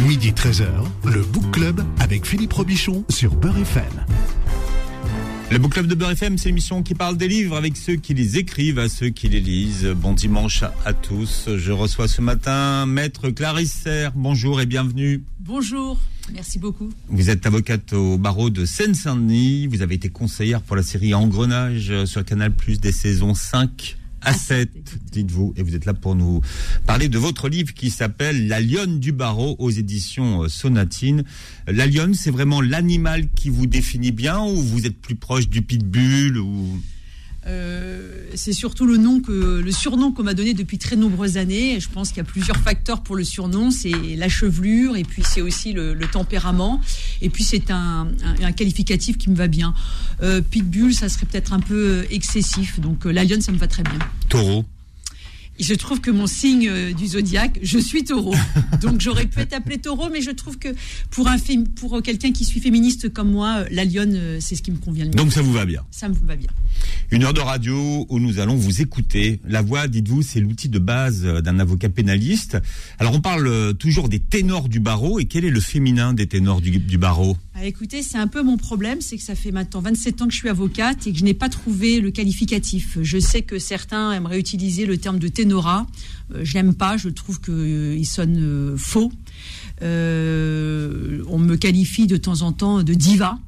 Midi 13h, le Book Club avec Philippe Robichon sur Beurre FM. Le Book Club de Beurre FM, c'est l'émission qui parle des livres avec ceux qui les écrivent, à ceux qui les lisent. Bon dimanche à tous. Je reçois ce matin Maître Clarisse Serre. Bonjour et bienvenue. Bonjour, merci beaucoup. Vous êtes avocate au barreau de Seine-Saint-Denis. Vous avez été conseillère pour la série Engrenage sur Canal Plus des saisons 5 à 7, dites-vous. Et vous êtes là pour nous parler de votre livre qui s'appelle La lionne du barreau aux éditions euh, Sonatine. La lionne, c'est vraiment l'animal qui vous définit bien ou vous êtes plus proche du pitbull ou... Euh, c'est surtout le nom que le surnom qu'on m'a donné depuis très nombreuses années. Je pense qu'il y a plusieurs facteurs pour le surnom. C'est la chevelure et puis c'est aussi le, tempérament. Et puis c'est un, qualificatif qui me va bien. Euh, pitbull, ça serait peut-être un peu excessif. Donc euh, la lionne, ça me va très bien. Taureau. Je trouve que mon signe euh, du zodiaque, je suis taureau. Donc j'aurais pu être appelé taureau, mais je trouve que pour, un pour quelqu'un qui suis féministe comme moi, euh, la lionne, euh, c'est ce qui me convient le mieux. Donc ça vous va bien Ça me va bien. Une heure de radio où nous allons vous écouter. La voix, dites-vous, c'est l'outil de base d'un avocat pénaliste. Alors on parle toujours des ténors du barreau. Et quel est le féminin des ténors du, barreau? Ah, Écoutez, c'est un peu mon problème, c'est que ça fait maintenant 27 ans que je suis avocate et que je n'ai pas trouvé le qualificatif. Je sais que certains aimeraient utiliser le terme de ténora. Euh, je n'aime pas, je trouve qu'il euh, sonne euh, faux. on me qualifie de temps en temps de diva.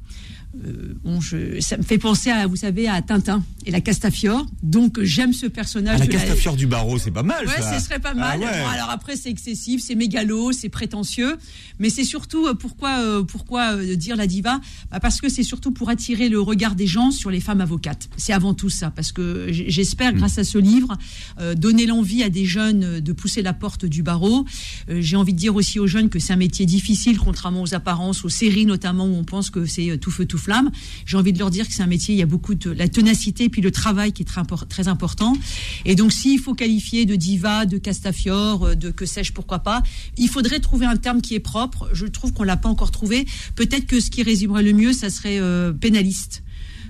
Bon, je, ça me fait penser à, vous savez, à Tintin et la Castafiore. Donc j'aime ce personnage. Ah, la Castafiore du barreau, c'est pas mal. Ouais, ce serait pas mal. Ah alors après, c'est excessif, c'est mégalo, c'est prétentieux, mais c'est surtout pourquoi, pourquoi dire la diva? Bah, Parce que c'est surtout pour attirer le regard des gens sur les femmes avocates. C'est avant tout ça, parce que j'espère, hmm. grâce à ce livre, donner l'envie à des jeunes de pousser la porte du barreau. J'ai envie de dire aussi aux jeunes que c'est un métier difficile, contrairement aux apparences, aux séries notamment où on pense que c'est tout feu tout flamme. J'ai envie de leur dire que c'est un métier, il y a beaucoup de la ténacité et le travail qui est très, important. Et donc, s'il faut qualifier de diva, de castafiore, de que sais-je, pourquoi pas, il faudrait trouver un terme qui est propre. Je trouve qu'on l'a pas encore trouvé. Peut-être que ce qui résumerait le mieux, ça serait euh, pénaliste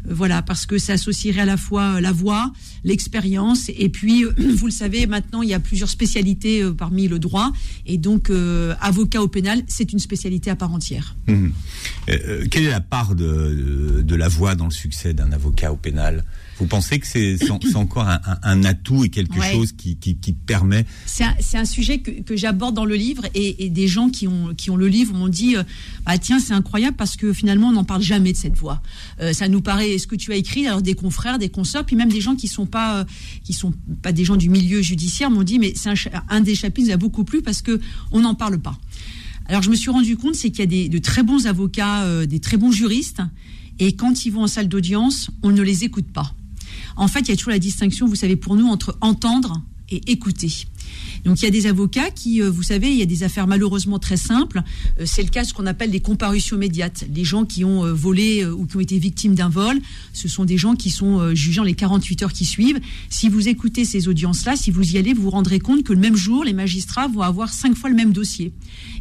voilà, parce que ça associerait à la fois la voix, l'expérience, et puis, vous le savez, maintenant, il y a plusieurs spécialités euh, parmi le droit, et donc, euh, avocat au pénal, c'est une spécialité à part entière. Euh, quelle est la part de la voix dans le succès d'un avocat au pénal? Vous pensez que c'est encore un, atout et quelque chose qui, permet C'est un, sujet que, j'aborde dans le livre et, des gens qui ont, qui ont le livre m'ont dit ah tiens c'est incroyable parce que finalement on n'en parle jamais de cette voix. Euh, ça nous paraît ce que tu as écrit alors des confrères, des consoeurs, puis même des gens qui sont pas euh, qui sont pas des gens du milieu judiciaire m'ont dit mais c'est un, des chapitres qui nous a beaucoup plu parce que on n'en parle pas. Alors je me suis rendu compte c'est qu'il y a des, de très bons avocats, des très bons juristes et quand ils vont en salle d'audience on ne les écoute pas. En fait, il y a toujours la distinction, vous savez, pour nous, entre entendre et écouter. Donc il y a des avocats qui, euh, vous savez, il y a des affaires malheureusement très simples. Euh, c'est le cas de ce qu'on appelle les comparutions immédiates. Les gens qui ont euh, volé ou qui ont été victimes d'un vol, ce sont des gens qui sont jugeant les 48 heures qui suivent. Si vous écoutez ces audiences-là, si vous y allez, vous vous rendrez compte que le même jour, les magistrats vont avoir cinq fois le même dossier.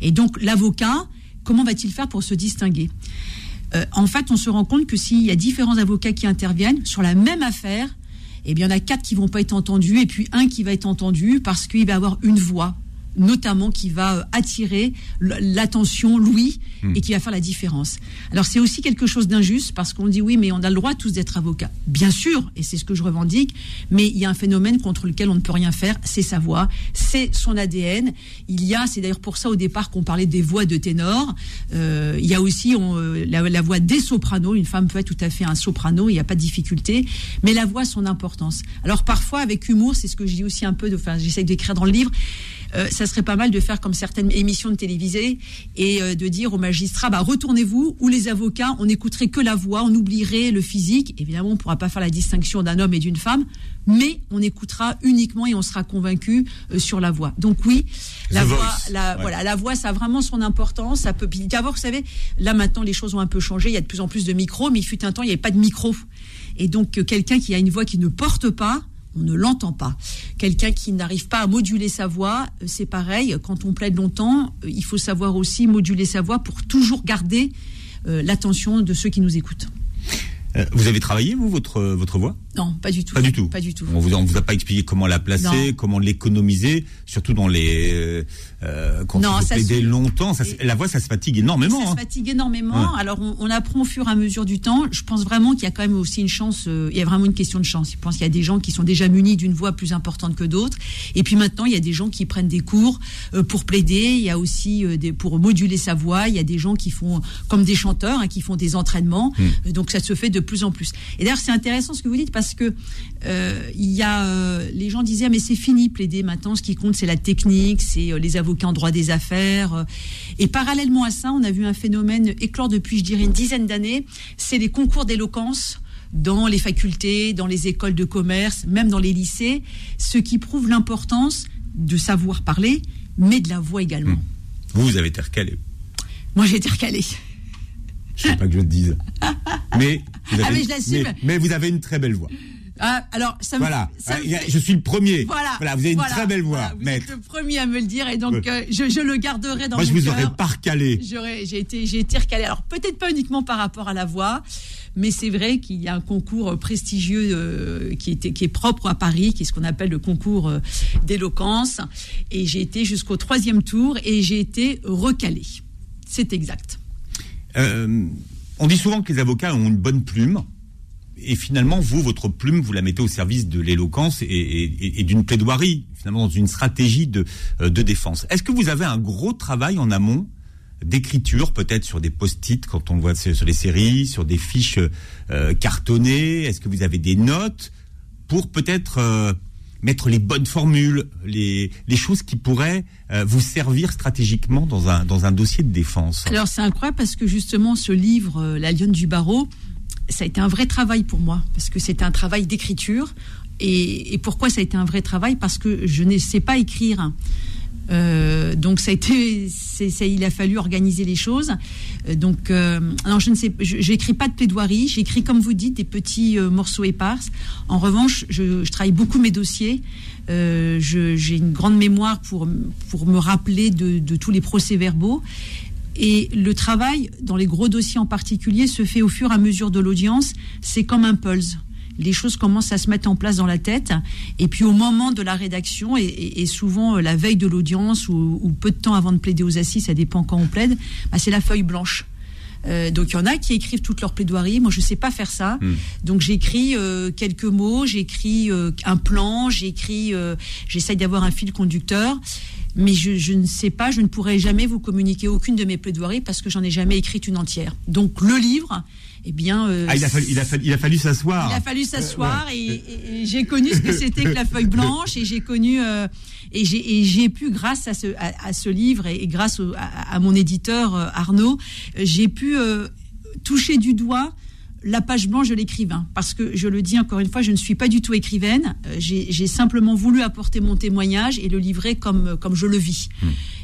Et donc l'avocat, comment va-t-il faire pour se distinguer? Euh, en fait, on se rend compte que s'il y a différents avocats qui interviennent sur la même affaire, eh bien, il y en a quatre qui vont pas être entendus et puis un qui va être entendu parce qu'il va avoir une voix notamment qui va euh, attirer l'attention, Louis, hmm. et qui va faire la différence. Alors c'est aussi quelque chose d'injuste parce qu'on dit oui, mais on a le droit tous d'être avocats. Bien sûr, et c'est ce que je revendique, mais il y a un phénomène contre lequel on ne peut rien faire, c'est sa voix, c'est son ADN. Il y a, c'est d'ailleurs pour ça au départ qu'on parlait des voix de ténor, euh, il y a aussi euh, la, voix des sopranos, une femme peut être tout à fait un soprano, il n'y a pas de difficulté, mais la voix a son importance. Alors parfois avec humour, c'est ce que je dis aussi un peu, enfin j'essaye d'écrire dans le livre, euh, ça serait pas mal de faire comme certaines émissions de télévisée et euh, de dire aux magistrats, bah, retournez-vous, ou les avocats, on n'écouterait que la voix, on oublierait le physique. Évidemment, on ne pourra pas faire la distinction d'un homme et d'une femme, mais on écoutera uniquement et on sera convaincu euh, sur la voix. Donc oui, la voix, la, voilà, la voix, ça a vraiment son importance. Ça peut. D'abord, vous savez, là maintenant, les choses ont un peu changé. Il y a de plus en plus de micros, mais il fut un temps, il n'y avait pas de micro. Et donc, quelqu'un qui a une voix qui ne porte pas, on ne l'entend pas. Quelqu'un qui n'arrive pas à moduler sa voix, euh, c'est pareil. Quand on plaide longtemps, euh, il faut savoir aussi moduler sa voix pour toujours garder euh, l'attention de ceux qui nous écoutent. Vous avez travaillé, vous, votre, votre voix? Non, pas du tout. Pas du tout. Pas du tout. On vous, on vous a pas expliqué comment la placer, Non. comment l'économiser, surtout dans les euh, euh, quand Non, il faut ça plaider se- longtemps. Ça, la voix, ça se fatigue énormément. Ça hein. se fatigue énormément. Ouais. Alors, on, on apprend au fur et à mesure du temps. Je pense vraiment qu'il y a quand même aussi une chance. euh, il y a vraiment une question de chance. Je pense qu'il y a des gens qui sont déjà munis d'une voix plus importante que d'autres. Et puis maintenant, il y a des gens qui prennent des cours euh, pour plaider. Il y a aussi des, pour moduler sa voix. Il y a des gens qui font, comme des chanteurs, hein, qui font des entraînements. Hmm. Donc, ça se fait de plus en plus. Et d'ailleurs, c'est intéressant ce que vous dites parce que euh, il y a euh, les gens disaient Ah, mais c'est fini plaider maintenant. Ce qui compte, c'est la technique, c'est euh, les avocats en droit des affaires. Et parallèlement à ça, on a vu un phénomène éclore depuis, je dirais, une dizaine d'années. C'est les concours d'éloquence dans les facultés, dans les écoles de commerce, même dans les lycées, ce qui prouve l'importance de savoir parler, mais de la voix également. Vous, vous avez été recalé. Moi, j'ai été recalée. Je sais pas que je te dise. Mais vous avez, Ah, mais je l'assume. mais- mais vous avez une très belle voix. Ah, alors, ça me, Voilà. ça me Ah, fait- Je suis le premier. Voilà, vous avez une voilà, très belle voix, vous maître. êtes le premier à me le dire et donc euh, je, je le garderai dans Moi, je mon vous aurais cœur. pas recalé. J'ai été, j'ai été recalée. Alors peut-être pas uniquement par rapport à la voix, mais c'est vrai qu'il y a un concours prestigieux euh, qui, était, qui est propre à Paris, qui est ce qu'on appelle le concours euh, d'éloquence. Et j'ai été jusqu'au troisième tour et j'ai été recalée. C'est exact. Euh, on dit souvent que les avocats ont une bonne plume. Et finalement, vous, votre plume, vous la mettez au service de l'éloquence et, d'une plaidoirie, finalement, dans une stratégie de, euh, de défense. Est-ce que vous avez un gros travail en amont d'écriture, peut-être sur des post-it quand on voit sur sur les séries, sur des fiches euh, cartonnées? Est-ce que vous avez des notes pour peut-être euh, mettre les bonnes formules, les, choses qui pourraient euh, vous servir stratégiquement dans un, dossier de défense Alors c'est incroyable parce que justement ce livre, euh, La Lionne du Barreau, ça a été un vrai travail pour moi parce que c'était un travail d'écriture. Et, et pourquoi ça a été un vrai travail? Parce que je ne sais pas écrire. Euh, donc ça a été, c'est, il a fallu organiser les choses. Euh, donc, euh, alors je ne sais, j'écris pas de plaidoirie, j'écris comme vous dites des petits euh, morceaux épars. En revanche, je, travaille beaucoup mes dossiers. J'ai une grande mémoire pour pour me rappeler de tous les procès-verbaux. Et le travail, dans les gros dossiers en particulier, se fait au fur et à mesure de l'audience. C'est comme un pulse. Les choses commencent à se mettre en place dans la tête. Et puis au moment de la rédaction, et, et- et souvent euh, la veille de l'audience, ou, ou peu de temps avant de plaider aux assises, ça dépend quand on plaide, bah, c'est la feuille blanche. Euh, donc il y en a qui écrivent toute leur plaidoirie. Moi, je sais pas faire ça. Hmm. Donc j'écris euh, quelques mots, j'écris euh, un plan, j'écris, j'essaye d'avoir un fil conducteur. Mais je, je ne sais pas, je ne pourrai jamais vous communiquer aucune de mes plaidoiries parce que j'en ai jamais écrite une entière. Donc le livre, eh bien, euh, Ah, il a fallu, il a fallu, il a fallu s'asseoir. il a fallu s'asseoir ouais. et, et- et j'ai connu ce que c'était que la feuille blanche et j'ai connu euh, et j'ai pu grâce à ce à, à ce livre et, et grâce au- à, à mon éditeur euh, Arnaud, j'ai pu toucher du doigt la page blanche de l'écrivain. Parce que, je le dis encore une fois, je ne suis pas du tout écrivaine. Euh, J'ai simplement voulu apporter mon témoignage et le livrer comme, comme je le vis.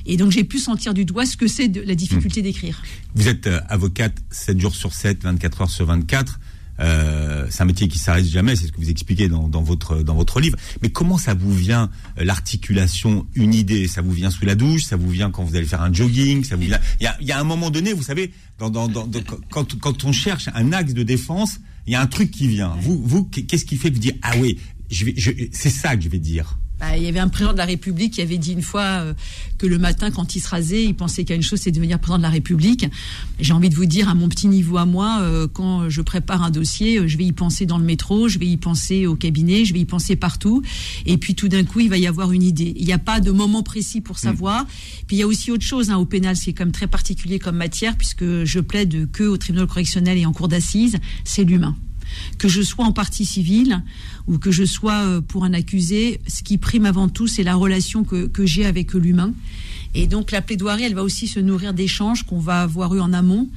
Et donc, j'ai pu sentir du doigt ce que c'est de la difficulté d'écrire. Vous êtes euh, avocate 7 jours sur 7, 24 heures sur 24. Euh, c'est un métier qui s'arrête jamais, c'est ce que vous expliquez dans, dans votre dans votre livre. Mais comment ça vous vient euh, l'articulation, une idée? Ça vous vient sous la douche? Ça vous vient quand vous allez faire un jogging? Ça vous vient? Il y a, il y a un moment donné, vous savez, dans, dans, quand quand on cherche un axe de défense, il y a un truc qui vient. Vous vous qu'est-ce qui fait que vous dites ah oui, je je, c'est ça que je vais dire. Bah, il y avait un président de la République qui avait dit une fois euh, que le matin, quand il se rasait, il pensait qu'il y a une chose, c'est de devenir président de la République. J'ai envie de vous dire, à mon petit niveau à moi, euh, quand je prépare un dossier, euh, je vais y penser dans le métro, je vais y penser au cabinet, je vais y penser partout. Et puis tout d'un coup, il va y avoir une idée. Il n'y a pas de moment précis pour savoir. Puis il y a aussi autre chose hein, au pénal, ce qui est quand même très particulier comme matière, puisque je plaide que au tribunal correctionnel et en cour d'assises, c'est l'humain que je sois en partie civile ou que je sois euh, pour un accusé, ce qui prime avant tout, c'est la relation que, que j'ai avec l'humain. Et donc la plaidoirie, elle va aussi se nourrir d'échanges qu'on va avoir eu en amont.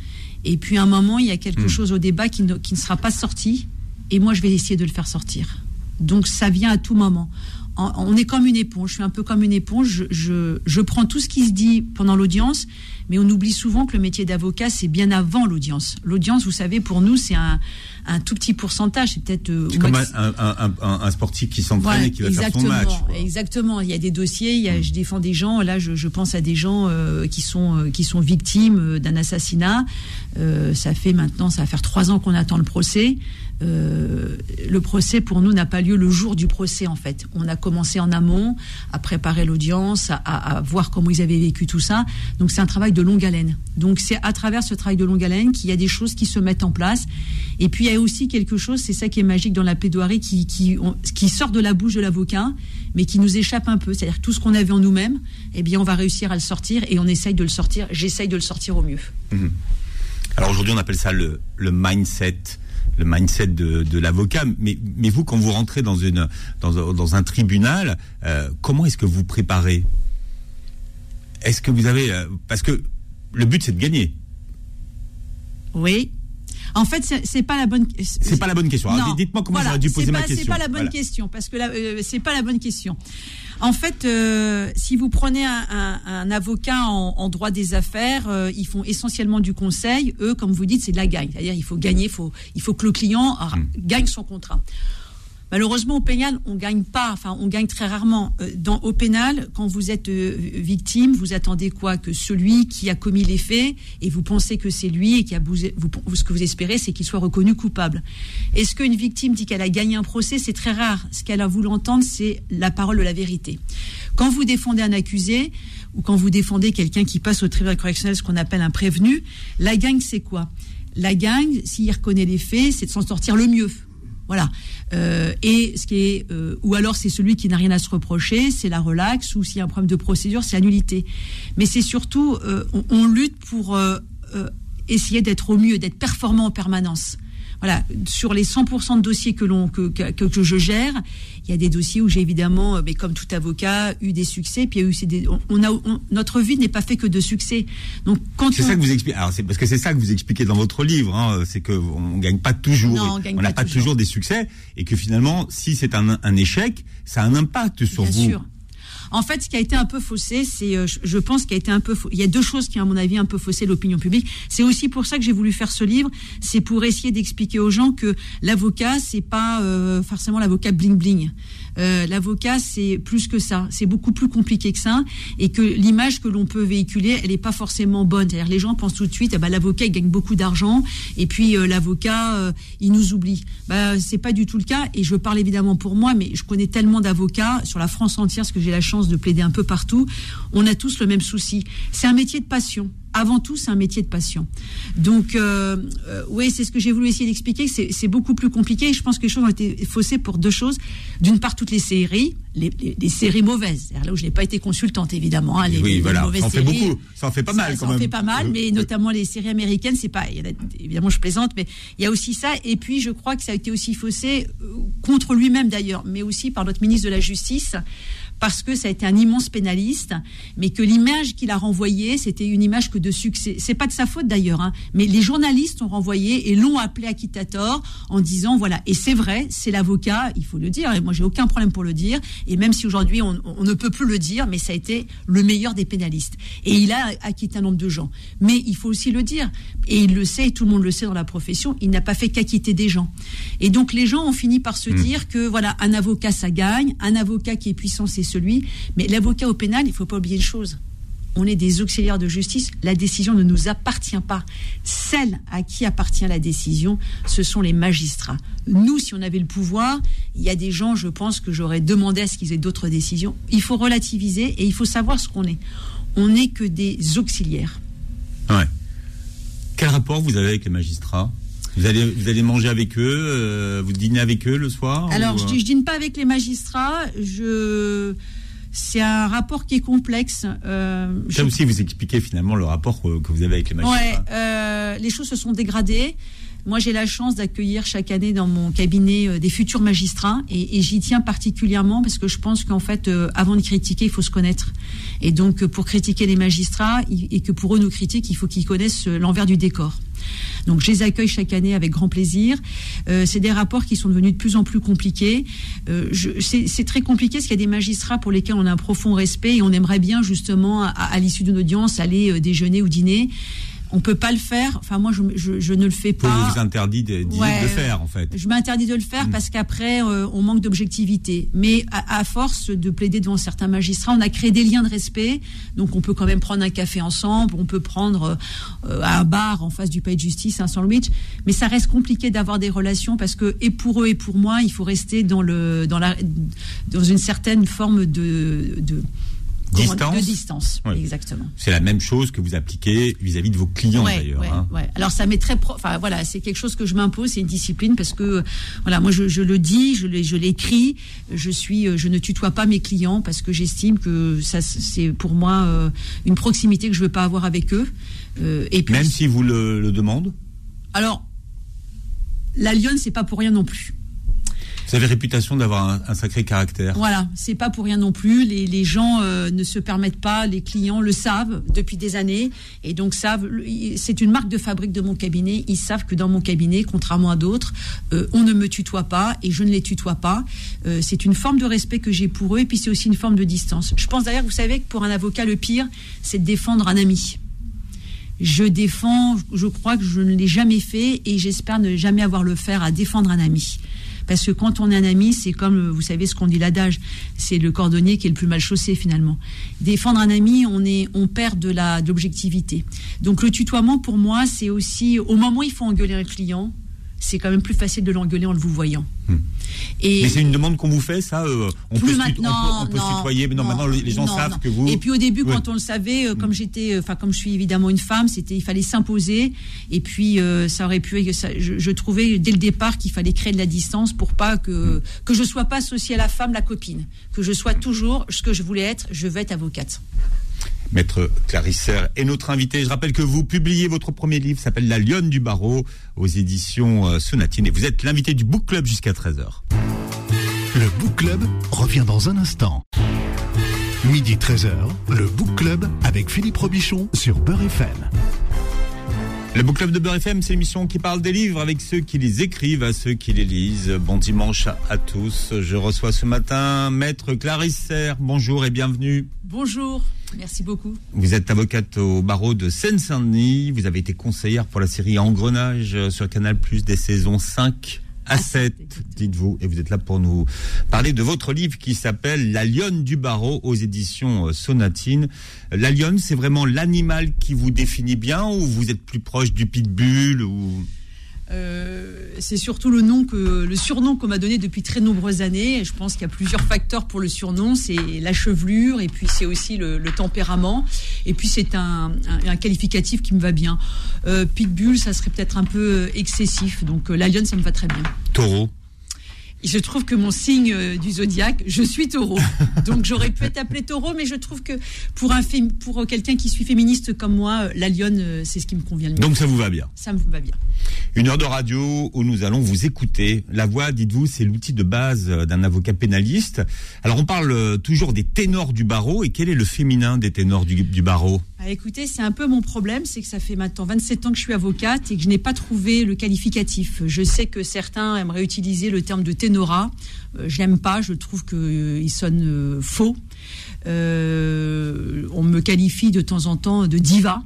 Et puis à un moment, il y a quelque chose au débat qui ne, qui ne sera pas sorti. Et moi, je vais essayer de le faire sortir. Donc ça vient à tout moment. En- on est comme une éponge. Je suis un peu comme une éponge. Je, je, je prends tout ce qui se dit pendant l'audience, mais on oublie souvent que le métier d'avocat, c'est bien avant l'audience. L'audience, vous savez, pour nous, c'est un, un tout petit pourcentage. C'est peut-être. euh, C'est comme un, un- un- un sportif qui s'entraîne et qui va faire son match. quoi. exactement. Il y a des dossiers. Il y a, Je défends des gens. Là, je, je pense à des gens euh, qui sont euh, qui sont victimes d'un assassinat. Euh, ça fait maintenant, ça va faire trois ans qu'on attend le procès. Euh, le procès pour nous n'a pas lieu le jour du procès en fait. On a commencé en amont à préparer l'audience, à, à- à voir comment ils avaient vécu tout ça. Donc c'est un travail de longue haleine. Donc c'est à travers ce travail de longue haleine qu'il y a des choses qui se mettent en place. Et puis a aussi quelque chose, c'est ça qui est magique dans la plaidoirie, qui, qui, on- qui sort de la bouche de l'avocat, mais qui nous échappe un peu. C'est-à-dire tout ce qu'on avait en nous-mêmes, eh bien on va réussir à le sortir et on essaye de le sortir. J'essaye de le sortir au mieux. Alors aujourd'hui, on appelle ça le, le mindset, le mindset de, de l'avocat. Mais, mais vous, quand vous rentrez dans, une, dans, un- dans un tribunal, euh, comment est-ce que vous préparez? Est-ce que vous avez... euh, parce que le but, c'est de gagner. Oui. En fait, c'est- pas la bonne. C'est pas la bonne question. Dites-moi comment Voilà, j'aurais dû poser ma pas- question. C'est pas la bonne Voilà. question parce que euh, c'est pas la bonne question. En fait, euh, si vous prenez un, un- un avocat en, en droit des affaires, euh, ils font essentiellement du conseil. Eux, comme vous dites, c'est de la gagne. C'est-à-dire, il faut gagner, il faut, il faut que le client ah, Hmm. gagne son contrat. Malheureusement, au pénal, on gagne pas. Enfin, on gagne très rarement. Euh, Dans, au pénal, quand vous êtes euh, victime, vous attendez quoi Que celui qui a commis les faits, et vous pensez que c'est lui, et qui a bousé, ce que vous espérez, c'est qu'il soit reconnu coupable. Est-ce qu'une victime dit qu'elle a gagné un procès? C'est très rare. Ce qu'elle a voulu entendre, c'est la parole de la vérité. Quand vous défendez un accusé, ou quand vous défendez quelqu'un qui passe au tribunal correctionnel, ce qu'on appelle un prévenu, la gagne, c'est quoi? La gagne, s'il reconnaît les faits, c'est de s'en sortir le mieux. Voilà. Euh, et ce qui est, euh, ou alors c'est celui qui n'a rien à se reprocher, c'est la relaxe, ou s'il y a un problème de procédure, c'est l'annulité. Mais c'est surtout, euh, on, lutte pour essayer d'être au mieux, d'être performant en permanence. Voilà, sur les 100% de dossiers que, l'on, que, que, que je gère, il y a des dossiers où j'ai évidemment, euh, mais comme tout avocat, eu des succès. Puis il y a eu des, on, a, on- notre vie n'est pas fait que de succès. Donc quand C'est on, ça que vous expliquez. Alors c'est parce que c'est ça que vous expliquez dans votre livre. Hein, c'est que on gagne pas toujours. Non, on n'a pas pas toujours. toujours. des succès et que finalement, si c'est un, un échec, ça a un impact sur Bien vous. sûr. En fait, ce qui a été un peu faussé, c'est, euh, je- pense, qu'il a été un peu, il y a deux choses qui, à mon avis, un peu faussé l'opinion publique. C'est aussi pour ça que j'ai voulu faire ce livre. C'est pour essayer d'expliquer aux gens que l'avocat, c'est pas euh, forcément l'avocat bling bling. Euh, l'avocat, c'est plus que ça. C'est beaucoup plus compliqué que ça, et que l'image que l'on peut véhiculer, elle n'est pas forcément bonne. C'est-à-dire, les gens pensent tout de suite, ah bah, l'avocat, il gagne beaucoup d'argent, et puis euh, l'avocat, euh, il nous oublie. Bah, c'est pas du tout le cas. Et je parle évidemment pour moi, mais je connais tellement d'avocats sur la France entière, parce que j'ai la chance de plaider un peu partout. On a tous le même souci. C'est un métier de passion. Avant tout, c'est un métier de passion. Donc, euh, euh, oui, c'est ce que j'ai voulu essayer d'expliquer. C'est beaucoup plus compliqué. Je pense que les choses ont été faussées pour deux choses. D'une part, toutes les séries, les, les- les séries mauvaises. Là où je n'ai pas été consultante, évidemment. hein, les, oui, voilà. mauvaises Ça en fait séries. beaucoup. Ça en fait pas mal Ça quand en même. fait pas mal, mais Euh, notamment les séries américaines, c'est pas. il y en a- évidemment, je plaisante, mais il y a aussi ça. Et puis, je crois que ça a été aussi faussé euh, contre lui-même d'ailleurs, mais aussi par notre ministre de la Justice, parce que ça a été un immense pénaliste, mais que l'image qu'il a renvoyée, c'était une image que de succès. C'est pas de sa faute d'ailleurs, hein, mais les journalistes ont renvoyé et l'ont appelé acquittator en disant voilà. Et c'est vrai, c'est l'avocat, il faut le dire. Et moi, j'ai aucun problème pour le dire. Et même si aujourd'hui on, on ne peut plus le dire, mais ça a été le meilleur des pénalistes. Et il a acquitté un nombre de gens. Mais il faut aussi le dire, et il le sait, et tout le monde le sait dans la profession, il n'a pas fait qu'acquitter des gens. Et donc les gens ont fini par se dire que voilà, un avocat ça gagne, un avocat qui est puissant c'est celui, mais l'avocat au pénal, il faut pas oublier une chose. On est des auxiliaires de justice, la décision ne nous appartient pas. Celle à qui appartient la décision, ce sont les magistrats. Nous, si on avait le pouvoir, il y a des gens, je pense, que j'aurais demandé à ce qu'ils aient d'autres décisions. Il faut relativiser et il faut savoir ce qu'on est. On n'est que des auxiliaires. Quel rapport vous avez avec les magistrats? Vous allez, vous allez manger avec eux, euh, vous dînez avec eux le soir Alors, ou, je, euh, dis- je dîne pas avec les magistrats. Je, c'est un rapport qui est complexe. Euh, je- Ça aussi, vous expliquez finalement le rapport que, que vous avez avec les magistrats. Ouais, euh, les choses se sont dégradées. Moi, j'ai la chance d'accueillir chaque année dans mon cabinet euh, des futurs magistrats et, j'y tiens particulièrement parce que je pense qu'en fait, euh, avant de critiquer, il faut se connaître. Et donc, euh, pour critiquer les magistrats et que pour eux nous critiquent, il faut qu'ils connaissent l'envers du décor. Donc je les accueille chaque année avec grand plaisir. C'est des rapports qui sont devenus de plus en plus compliqués. C'est très compliqué parce qu'il y a des magistrats pour lesquels on a un profond respect et on aimerait bien justement à, l'issue d'une audience aller déjeuner ou dîner on peut pas le faire. Enfin, moi, je, ne le fais pas. Vous vous interdit de, de, faire, en fait. Je m'interdis de le faire mm. parce qu'après, euh, on manque d'objectivité. Mais à, force de plaider devant certains magistrats, on a créé des liens de respect. Donc, on peut quand même prendre un café ensemble. On peut prendre euh, un bar en face du palais de justice, un sandwich. Mais ça reste compliqué d'avoir des relations parce que, et pour eux et pour moi, il faut rester dans le, dans la, dans une certaine forme de, de Distance. De distance, exactement. C'est la même chose que vous appliquez vis-à-vis de vos clients d'ailleurs. Hein. Alors ça m'est très, enfin voilà, c'est quelque chose que je m'impose, c'est une discipline parce que voilà, moi je, le dis, je l'écris, je suis, je ne tutoie pas mes clients parce que j'estime que ça c'est pour moi euh, une proximité que je veux pas avoir avec eux. Euh, et même si vous le, le demandent. Alors la lionne, c'est pas pour rien non plus. Vous avez réputation d'avoir un, sacré caractère. Voilà, c'est pas pour rien non plus. Les, gens euh, ne se permettent pas, les clients le savent depuis des années, et donc savent. C'est une marque de fabrique de mon cabinet. Ils savent que dans mon cabinet, contrairement à d'autres, euh, on ne me tutoie pas et je ne les tutoie pas. Euh, c'est une forme de respect que j'ai pour eux, et puis c'est aussi une forme de distance. Je pense d'ailleurs, vous savez que pour un avocat, le pire, c'est de défendre un ami je défends, je crois que je ne l'ai jamais fait et j'espère ne jamais avoir le faire à défendre un ami. Parce que quand on est un ami, c'est comme, vous savez ce qu'on dit l'adage, c'est le cordonnier qui est le plus mal chaussé finalement. Défendre un ami, on, est, on perd de la d'objectivité. Donc le tutoiement, pour moi, c'est aussi, au moment où il faut engueuler un client, c'est quand même plus facile de l'engueuler en le vous voyant. Hmm. Et mais c'est une demande qu'on vous fait, ça euh, on, peut maintenant, on, peut, on tutoyer, mais non, maintenant les gens savent que vous. Et puis au début, quand on le savait, euh, comme hmm. j'étais, euh, enfin comme je suis évidemment une femme, c'était, il fallait s'imposer. Et puis ça aurait pu, je, trouvais dès le départ qu'il fallait créer de la distance pour pas que hmm. que je sois pas associée à la femme, la copine, que je sois toujours ce que je voulais être. Je veux être avocate. Maître Clarisse est notre invité. Je rappelle que vous publiez votre premier livre, s'appelle La Lionne du Barreau, aux éditions euh, Sonatine. Et vous êtes l'invité du Book Club jusqu'à 13h. Le Book Club revient dans un instant. Midi 13h, le Book Club avec Philippe Robichon sur Beurre FM. Le Book Club de Beurre FM, c'est l'émission qui parle des livres avec ceux qui les écrivent, à ceux qui les lisent. Bon dimanche à tous. Je reçois ce matin Maître Clarisse Serre. Bonjour et bienvenue. Bonjour. Merci beaucoup. Vous êtes avocate au barreau de Seine-Saint-Denis. Vous avez été conseillère pour la série Engrenage sur Canal Plus des saisons 5 à 7, dites-vous. Et vous êtes là pour nous parler de votre livre qui s'appelle La lionne du barreau aux éditions euh, Sonatine. La lionne, c'est vraiment l'animal qui vous définit bien ou vous êtes plus proche du pitbull ou euh, c'est surtout le nom que le surnom qu'on m'a donné depuis très nombreuses années. Je pense qu'il y a plusieurs facteurs pour le surnom. C'est la chevelure et puis c'est aussi le, tempérament. Et puis c'est un, qualificatif qui me va bien. Euh, pitbull, ça serait peut-être un peu excessif. Donc euh, lionne, ça me va très bien. Taureau. Il se trouve que mon signe euh, du zodiaque, je suis taureau. Donc j'aurais pu être appelé taureau, mais je trouve que pour, un pour quelqu'un qui suis féministe comme moi, euh, la lionne, euh, c'est ce qui me convient le mieux. Donc ça vous va bien? Ça me va bien. Une heure de radio où nous allons vous écouter. La voix, dites-vous, c'est l'outil de base d'un avocat pénaliste. Alors on parle toujours des ténors du barreau. Et quel est le féminin des ténors du, du barreau? Ah, écoutez, c'est un peu mon problème, c'est que ça fait maintenant 27 ans que je suis avocate et que je n'ai pas trouvé le qualificatif. Je sais que certains aimeraient utiliser le terme de ténora. Euh, je n'aime pas, je trouve qu'il euh, sonne euh, faux. on me qualifie de temps en temps de diva.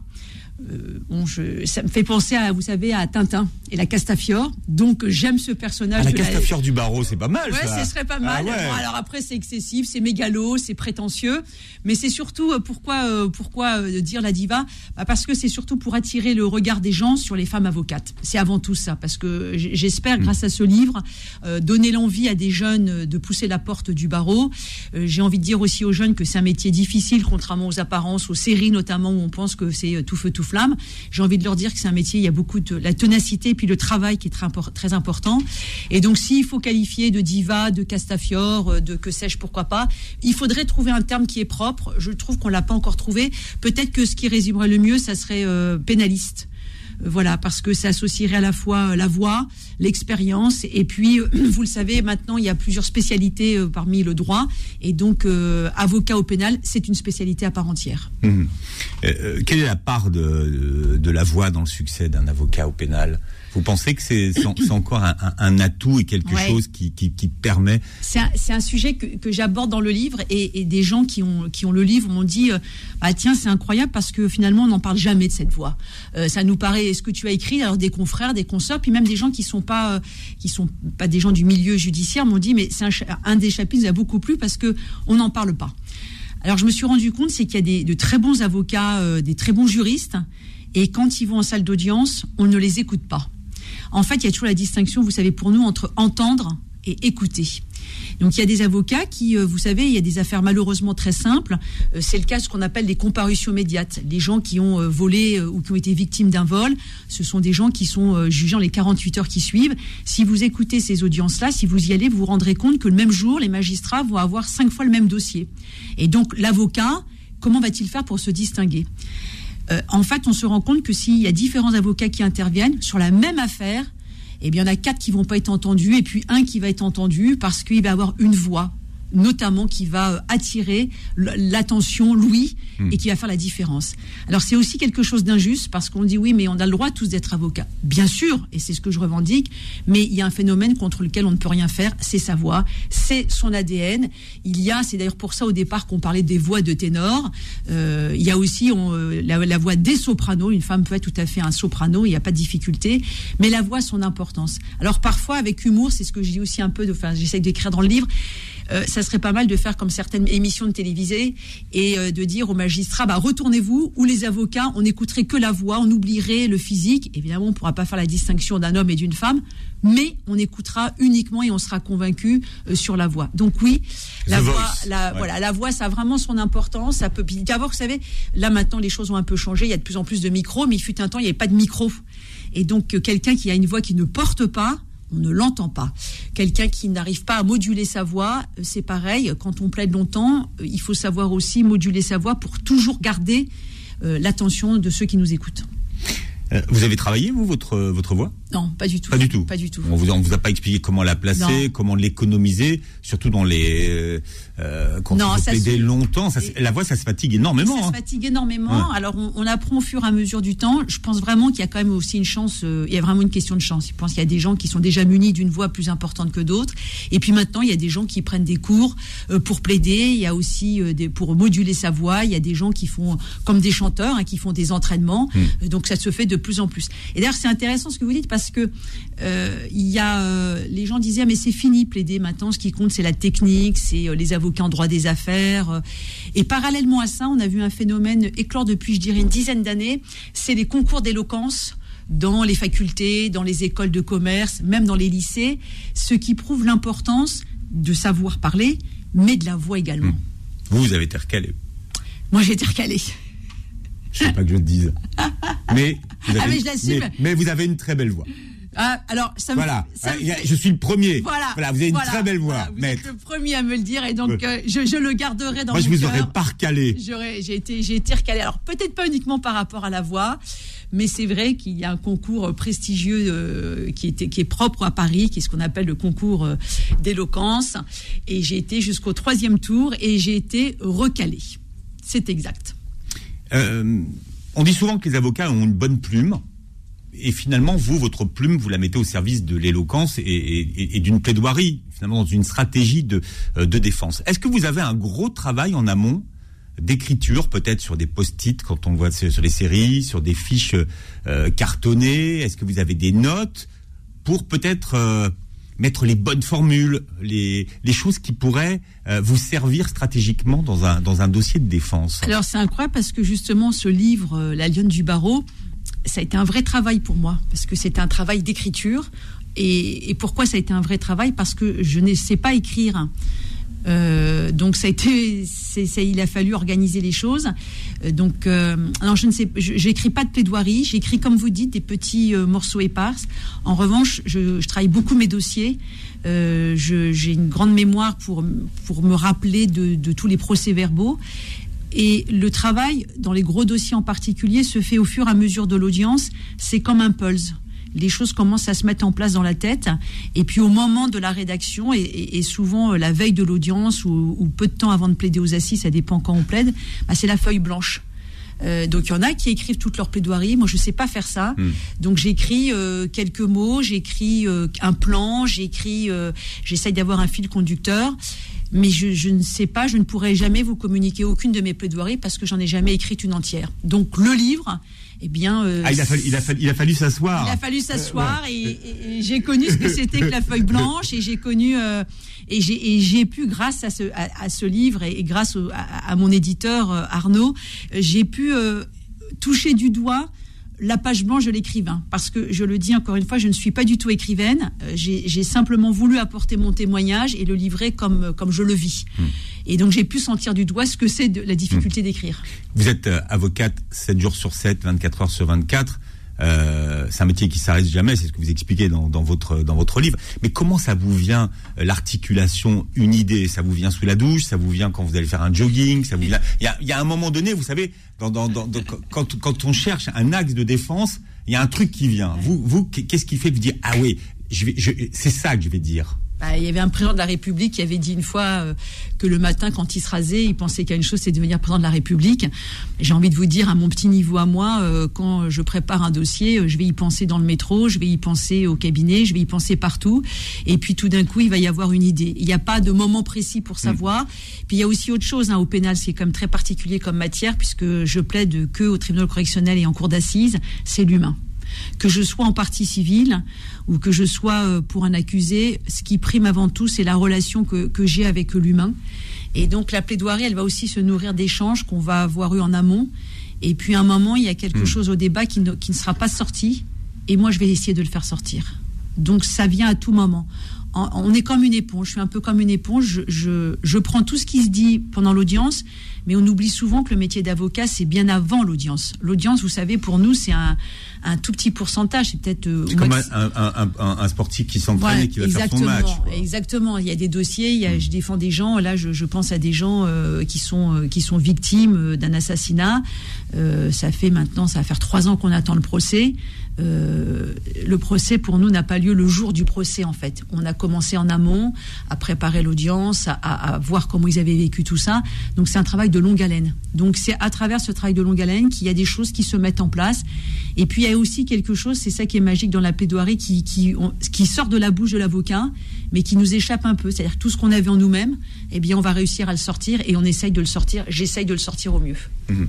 Bon, je, ça me fait penser à, vous savez, à Tintin et la Castafiore. Donc j'aime ce personnage. Ah, la Castafiore du barreau, c'est pas mal. Ouais, ce serait pas ah mal. alors après, c'est excessif, c'est mégalo, c'est prétentieux, mais c'est surtout euh, pourquoi euh, pourquoi euh, dire la diva? Bah, Parce que c'est surtout pour attirer le regard des gens sur les femmes avocates. C'est avant tout ça, parce que j'espère, mm. grâce à ce livre, donner l'envie à des jeunes de pousser la porte du barreau. J'ai envie de dire aussi aux jeunes que c'est un métier difficile, contrairement aux apparences, aux séries notamment où on pense que c'est tout feu tout flamme. J'ai envie de leur dire que c'est un métier, il y a beaucoup de la ténacité puis le travail qui est très, très important. Et donc, s'il faut qualifier de diva, de castafiore, euh, de que sais-je, pourquoi pas, il faudrait trouver un terme qui est propre. Je trouve qu'on l'a pas encore trouvé. Peut-être que ce qui résumerait le mieux, ça serait euh, pénaliste. Voilà, parce que ça associerait à la fois la voix, l'expérience, et puis, vous le savez, maintenant, il y a plusieurs spécialités parmi le droit, et donc, avocat au pénal, c'est une spécialité à part entière. Mmh. quelle est la part de, de la voix dans le succès d'un avocat au pénal? Vous pensez que c'est encore un, atout et quelque chose qui, permet C'est un, sujet que, j'aborde dans le livre et, des gens qui ont, qui ont le livre m'ont dit ah, tiens c'est incroyable parce que finalement on n'en parle jamais de cette voix. Euh, ça nous paraît ce que tu as écrit? Alors des confrères, des consoeurs, puis même des gens qui sont pas euh, qui sont pas des gens du milieu judiciaire m'ont dit mais c'est un, des chapitres qui a beaucoup plu parce que on n'en parle pas. Alors je me suis rendu compte c'est qu'il y a des, de très bons avocats, des très bons juristes et quand ils vont en salle d'audience on ne les écoute pas. En fait, il y a toujours la distinction, vous savez, pour nous, entre entendre et écouter. Donc il y a des avocats qui, euh, vous savez, il y a des affaires malheureusement très simples. Euh, c'est le cas de ce qu'on appelle les comparutions médiates. Les gens qui ont euh, volé ou qui ont été victimes d'un vol, ce sont des gens qui sont jugés en les 48 heures qui suivent. Si vous écoutez ces audiences-là, si vous y allez, vous vous rendrez compte que le même jour, les magistrats vont avoir cinq fois le même dossier. Et donc l'avocat, comment va-t-il faire pour se distinguer? Euh, en fait, on se rend compte que s'il y a différents avocats qui interviennent sur la même affaire, eh bien, il y en a quatre qui vont pas être entendus et puis un qui va être entendu parce qu'il va avoir une voix notamment qui va euh, attirer l'attention, Louis, hmm. et qui va faire la différence. Alors c'est aussi quelque chose d'injuste parce qu'on dit oui, mais on a le droit tous d'être avocats. Bien sûr, et c'est ce que je revendique, mais il y a un phénomène contre lequel on ne peut rien faire, c'est sa voix, c'est son ADN. Il y a, c'est d'ailleurs pour ça au départ qu'on parlait des voix de ténor. Euh, il y a aussi euh, la, voix des sopranos. Une femme peut être tout à fait un soprano, il n'y a pas de difficulté, mais la voix a son importance. Alors parfois avec humour, c'est ce que je dis aussi un peu, enfin j'essaie d'écrire dans le livre. Euh, ça serait pas mal de faire comme certaines émissions de télévisée et euh, de dire aux magistrats, bah, retournez-vous, ou les avocats, on n'écouterait que la voix, on oublierait le physique. Évidemment, on ne pourra pas faire la distinction d'un homme et d'une femme, mais on écoutera uniquement et on sera convaincu euh, sur la voix. Donc oui, la voix, la, voilà, la voix, ça a vraiment son importance. Ça peut. D'abord, vous savez, là maintenant, les choses ont un peu changé. Il y a de plus en plus de micros, mais il fut un temps, il n'y avait pas de micro. Et donc, quelqu'un qui a une voix qui ne porte pas, on ne l'entend pas. Quelqu'un qui n'arrive pas à moduler sa voix, euh, c'est pareil. Quand on plaide longtemps, euh, il faut savoir aussi moduler sa voix pour toujours garder euh, l'attention de ceux qui nous écoutent. Vous avez travaillé, vous, votre, votre voix? Non, pas du tout. Pas du tout. Pas du tout. On vous, vous a pas expliqué comment la placer, comment l'économiser, surtout dans les euh, quand non, ça se... longtemps, ça, la voix, ça se fatigue énormément. Ça se hein. fatigue énormément. Alors, on, apprend au fur et à mesure du temps. Je pense vraiment qu'il y a quand même aussi une chance. Euh, il y a vraiment une question de chance. Je pense qu'il y a des gens qui sont déjà munis d'une voix plus importante que d'autres. Et puis maintenant, il y a des gens qui prennent des cours euh, pour plaider. Il y a aussi des, pour moduler sa voix. Il y a des gens qui font comme des chanteurs, hein, qui font des entraînements. Hmm. donc, ça se fait de plus en plus. Et d'ailleurs, c'est intéressant ce que vous dites parce que il y a les gens disaient ah, mais c'est fini plaider maintenant. Ce qui compte, c'est la technique, c'est les avocats en droit des affaires. Et parallèlement à ça, on a vu un phénomène éclore depuis, je dirais, une dizaine d'années. C'est les concours d'éloquence dans les facultés, dans les écoles de commerce, même dans les lycées, ce qui prouve l'importance de savoir parler, mais de la voix également. Hmm. Vous, vous avez été recalé. Moi, j'ai été recalé. Je sais pas que je le dise. mais, ah, mais, je mais vous avez une très belle voix. Ah, alors, ça voilà. Ah, je suis le premier. Voilà. Voilà, vous avez une très belle voix. vous êtes le premier à me le dire et donc euh, je, je, le garderai dans Moi, je vous aurais pas recalé. J'ai été, j'ai été recalé. Alors peut-être pas uniquement par rapport à la voix, mais c'est vrai qu'il y a un concours prestigieux euh, qui, était, qui est propre à Paris, qui est ce qu'on appelle le concours euh, d'éloquence. Et j'ai été jusqu'au troisième tour et j'ai été recalé. C'est exact. On dit souvent que les avocats ont une bonne plume et finalement, vous, votre plume, vous la mettez au service de l'éloquence et, d'une plaidoirie, finalement, dans une stratégie de, euh, de défense. Est-ce que vous avez un gros travail en amont d'écriture, peut-être sur des post-it quand on voit sur les séries, sur des fiches euh, cartonnées? Est-ce que vous avez des notes pour peut-être euh, mettre les bonnes formules, les, choses qui pourraient vous servir stratégiquement dans un, dossier de défense Alors c'est incroyable parce que justement ce livre, La Lionne du Barreau, ça a été un vrai travail pour moi, parce que c'était un travail d'écriture. Et, pourquoi ça a été un vrai travail? Parce que je ne sais pas écrire. Euh, donc ça a été, il a fallu organiser les choses. Euh, donc, euh, alors je ne sais, j'écris pas de plaidoirie, j'écris comme vous dites des petits morceaux épars. En revanche, je, travaille beaucoup mes dossiers. j'ai une grande mémoire pour pour me rappeler de tous les procès-verbaux Et le travail, dans les gros dossiers en particulier, se fait au fur et à mesure de l'audience. C'est comme un pulse les choses commencent à se mettre en place dans la tête. Et puis au moment de la rédaction, et, souvent la veille de l'audience ou, peu de temps avant de plaider aux assises, ça dépend quand on plaide, bah, c'est la feuille blanche. Euh, donc il y en a qui écrivent toutes leurs plaidoiries. Moi, je sais pas faire ça. Hmm. Donc j'écris euh, quelques mots, j'écris euh, un plan, j'écris, j'essaye d'avoir un fil conducteur. Mais je, je, ne sais pas, je ne pourrai jamais vous communiquer aucune de mes plaidoiries parce que j'en ai jamais écrite une entière. Donc le livre, eh bien, euh, ah, il a fallu, il a fallu, il a fallu s'asseoir. Il a fallu s'asseoir et, j'ai connu ce que c'était que la feuille blanche et j'ai connu euh, et j'ai pu grâce à ce, à, ce livre et, grâce à, mon éditeur euh, Arnaud, j'ai pu toucher du doigt la page blanche de l'écrivain. Parce que, je le dis encore une fois, je ne suis pas du tout écrivaine. Euh, j'ai simplement voulu apporter mon témoignage et le livrer comme, comme je le vis. Hmm. Et donc, j'ai pu sentir du doigt ce que c'est la difficulté hmm. d'écrire. Vous êtes euh, avocate 7 jours sur 7, 24 heures sur 24. Euh, c'est un métier qui s'arrête jamais, c'est ce que vous expliquez dans, votre dans votre livre. Mais comment ça vous vient euh, l'articulation, une idée? Ça vous vient sous la douche? Ça vous vient quand vous allez faire un jogging? Ça vous Il y a, un moment donné, vous savez, dans, quand, quand on cherche un axe de défense, il y a un truc qui vient. Vous vous qu'est-ce qui fait que vous dites ah oui, je vais, c'est ça que je vais dire? Bah, il y avait un président de la République qui avait dit une fois euh, que le matin, quand il se rasait, il pensait qu'à une chose, c'est devenir président de la République. J'ai envie de vous dire, à mon petit niveau à moi, euh, quand je prépare un dossier, euh, je vais y penser dans le métro, je vais y penser au cabinet, je vais y penser partout. Et puis tout d'un coup, il va y avoir une idée. Il n'y a pas de moment précis pour savoir. Puis il y a aussi autre chose hein, au pénal, c'est comme très particulier comme matière, puisque je plaide que au tribunal correctionnel et en cour d'assises, c'est l'humain que je sois en partie civile ou que je sois euh, pour un accusé, ce qui prime avant tout, c'est la relation que, j'ai avec l'humain. Et donc la plaidoirie, elle va aussi se nourrir d'échanges qu'on va avoir eu en amont. Et puis à un moment, il y a quelque hmm. chose au débat qui ne, qui ne sera pas sorti. Et moi, je vais essayer de le faire sortir. Donc ça vient à tout moment on est comme une éponge. Je suis un peu comme une éponge. Je, prends tout ce qui se dit pendant l'audience, mais on oublie souvent que le métier d'avocat, c'est bien avant l'audience. L'audience, vous savez, pour nous, c'est un, tout petit pourcentage. C'est peut-être. Euh, comme un, sportif qui s'entraîne et qui va faire son match. Exactement. Il y a des dossiers. Il y a, hmm. Je défends des gens. Là, je, pense à des gens euh, qui sont euh, qui sont victimes d'un assassinat. ça fait maintenant, ça va faire trois ans qu'on attend le procès. Euh, le procès pour nous n'a pas lieu le jour du procès en fait. On a commencé en amont à préparer l'audience, à, voir comment ils avaient vécu tout ça. Donc c'est un travail de longue haleine. Donc c'est à travers ce travail de longue haleine qu'il y a des choses qui se mettent en place. Et puis il y a aussi quelque chose, c'est ça qui est magique dans la plaidoirie, qui, sort de la bouche de l'avocat, mais qui nous échappe un peu. C'est-à-dire tout ce qu'on avait en nous-mêmes, eh bien on va réussir à le sortir et on essaye de le sortir. J'essaye de le sortir au mieux. Mmh.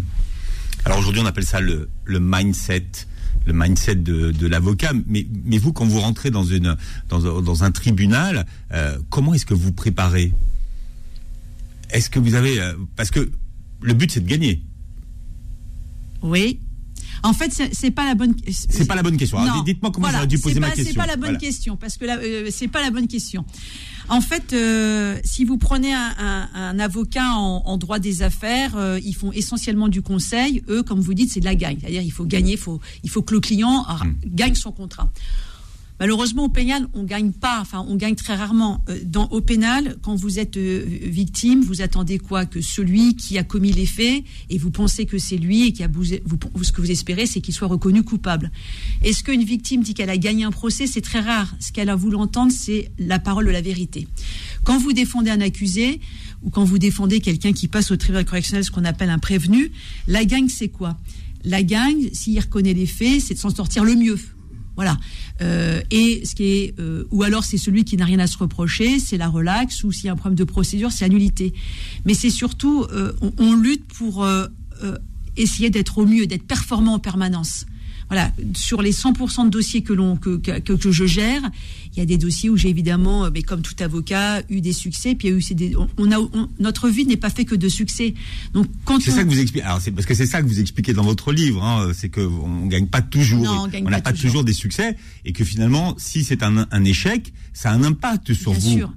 Alors aujourd'hui on appelle ça le mindset le mindset de, l'avocat. Mais, mais vous, quand vous rentrez dans, une, dans, un tribunal, euh, comment est-ce que vous préparez? Est-ce que vous avez... Euh, parce que le but, c'est de gagner. Oui. En fait, c'est pas la bonne. C'est pas la bonne question. Dites-moi comment j'aurais dû poser ma question. C'est pas la bonne question parce que euh, c'est pas la bonne question. En fait, euh, si vous prenez un, avocat en, droit des affaires, euh, ils font essentiellement du conseil. Eux, comme vous dites, c'est de la gagne. C'est-à-dire, il faut gagner, il faut, il faut que le client hmm. gagne son contrat. Malheureusement, au pénal, on gagne pas, enfin, on gagne très rarement. Euh, au pénal, quand vous êtes euh, victime, vous attendez quoi Que celui qui a commis les faits, et vous pensez que c'est lui, et qui a vous, ce que vous espérez, c'est qu'il soit reconnu coupable. Est-ce qu'une victime dit qu'elle a gagné un procès? C'est très rare. Ce qu'elle a voulu entendre, c'est la parole de la vérité. Quand vous défendez un accusé, ou quand vous défendez quelqu'un qui passe au tribunal correctionnel, ce qu'on appelle un prévenu, la gagne, c'est quoi? La gagne, s'il reconnaît les faits, c'est de s'en sortir le mieux. Voilà. Euh, et ce qui est, euh, ou alors c'est celui qui n'a rien à se reprocher, c'est la relaxe, ou s'il y a un problème de procédure, c'est l'annulité. Mais c'est surtout, euh, on, lutte pour essayer d'être au mieux, d'être performant en permanence voilà, sur les 100% de dossiers que, l'on, que, que, je gère, il y a des dossiers où j'ai évidemment, euh, mais comme tout avocat, eu des succès. Puis il y a eu des, on, a, notre vie n'est pas fait que de succès. Donc quand c'est ça que vous expliquez. Alors c'est parce que c'est ça que vous expliquez dans votre livre. Hein, c'est que on gagne pas toujours. on n'a pas, toujours. des succès et que finalement, si c'est un, un échec, ça a un impact sur Bien vous. Sûr.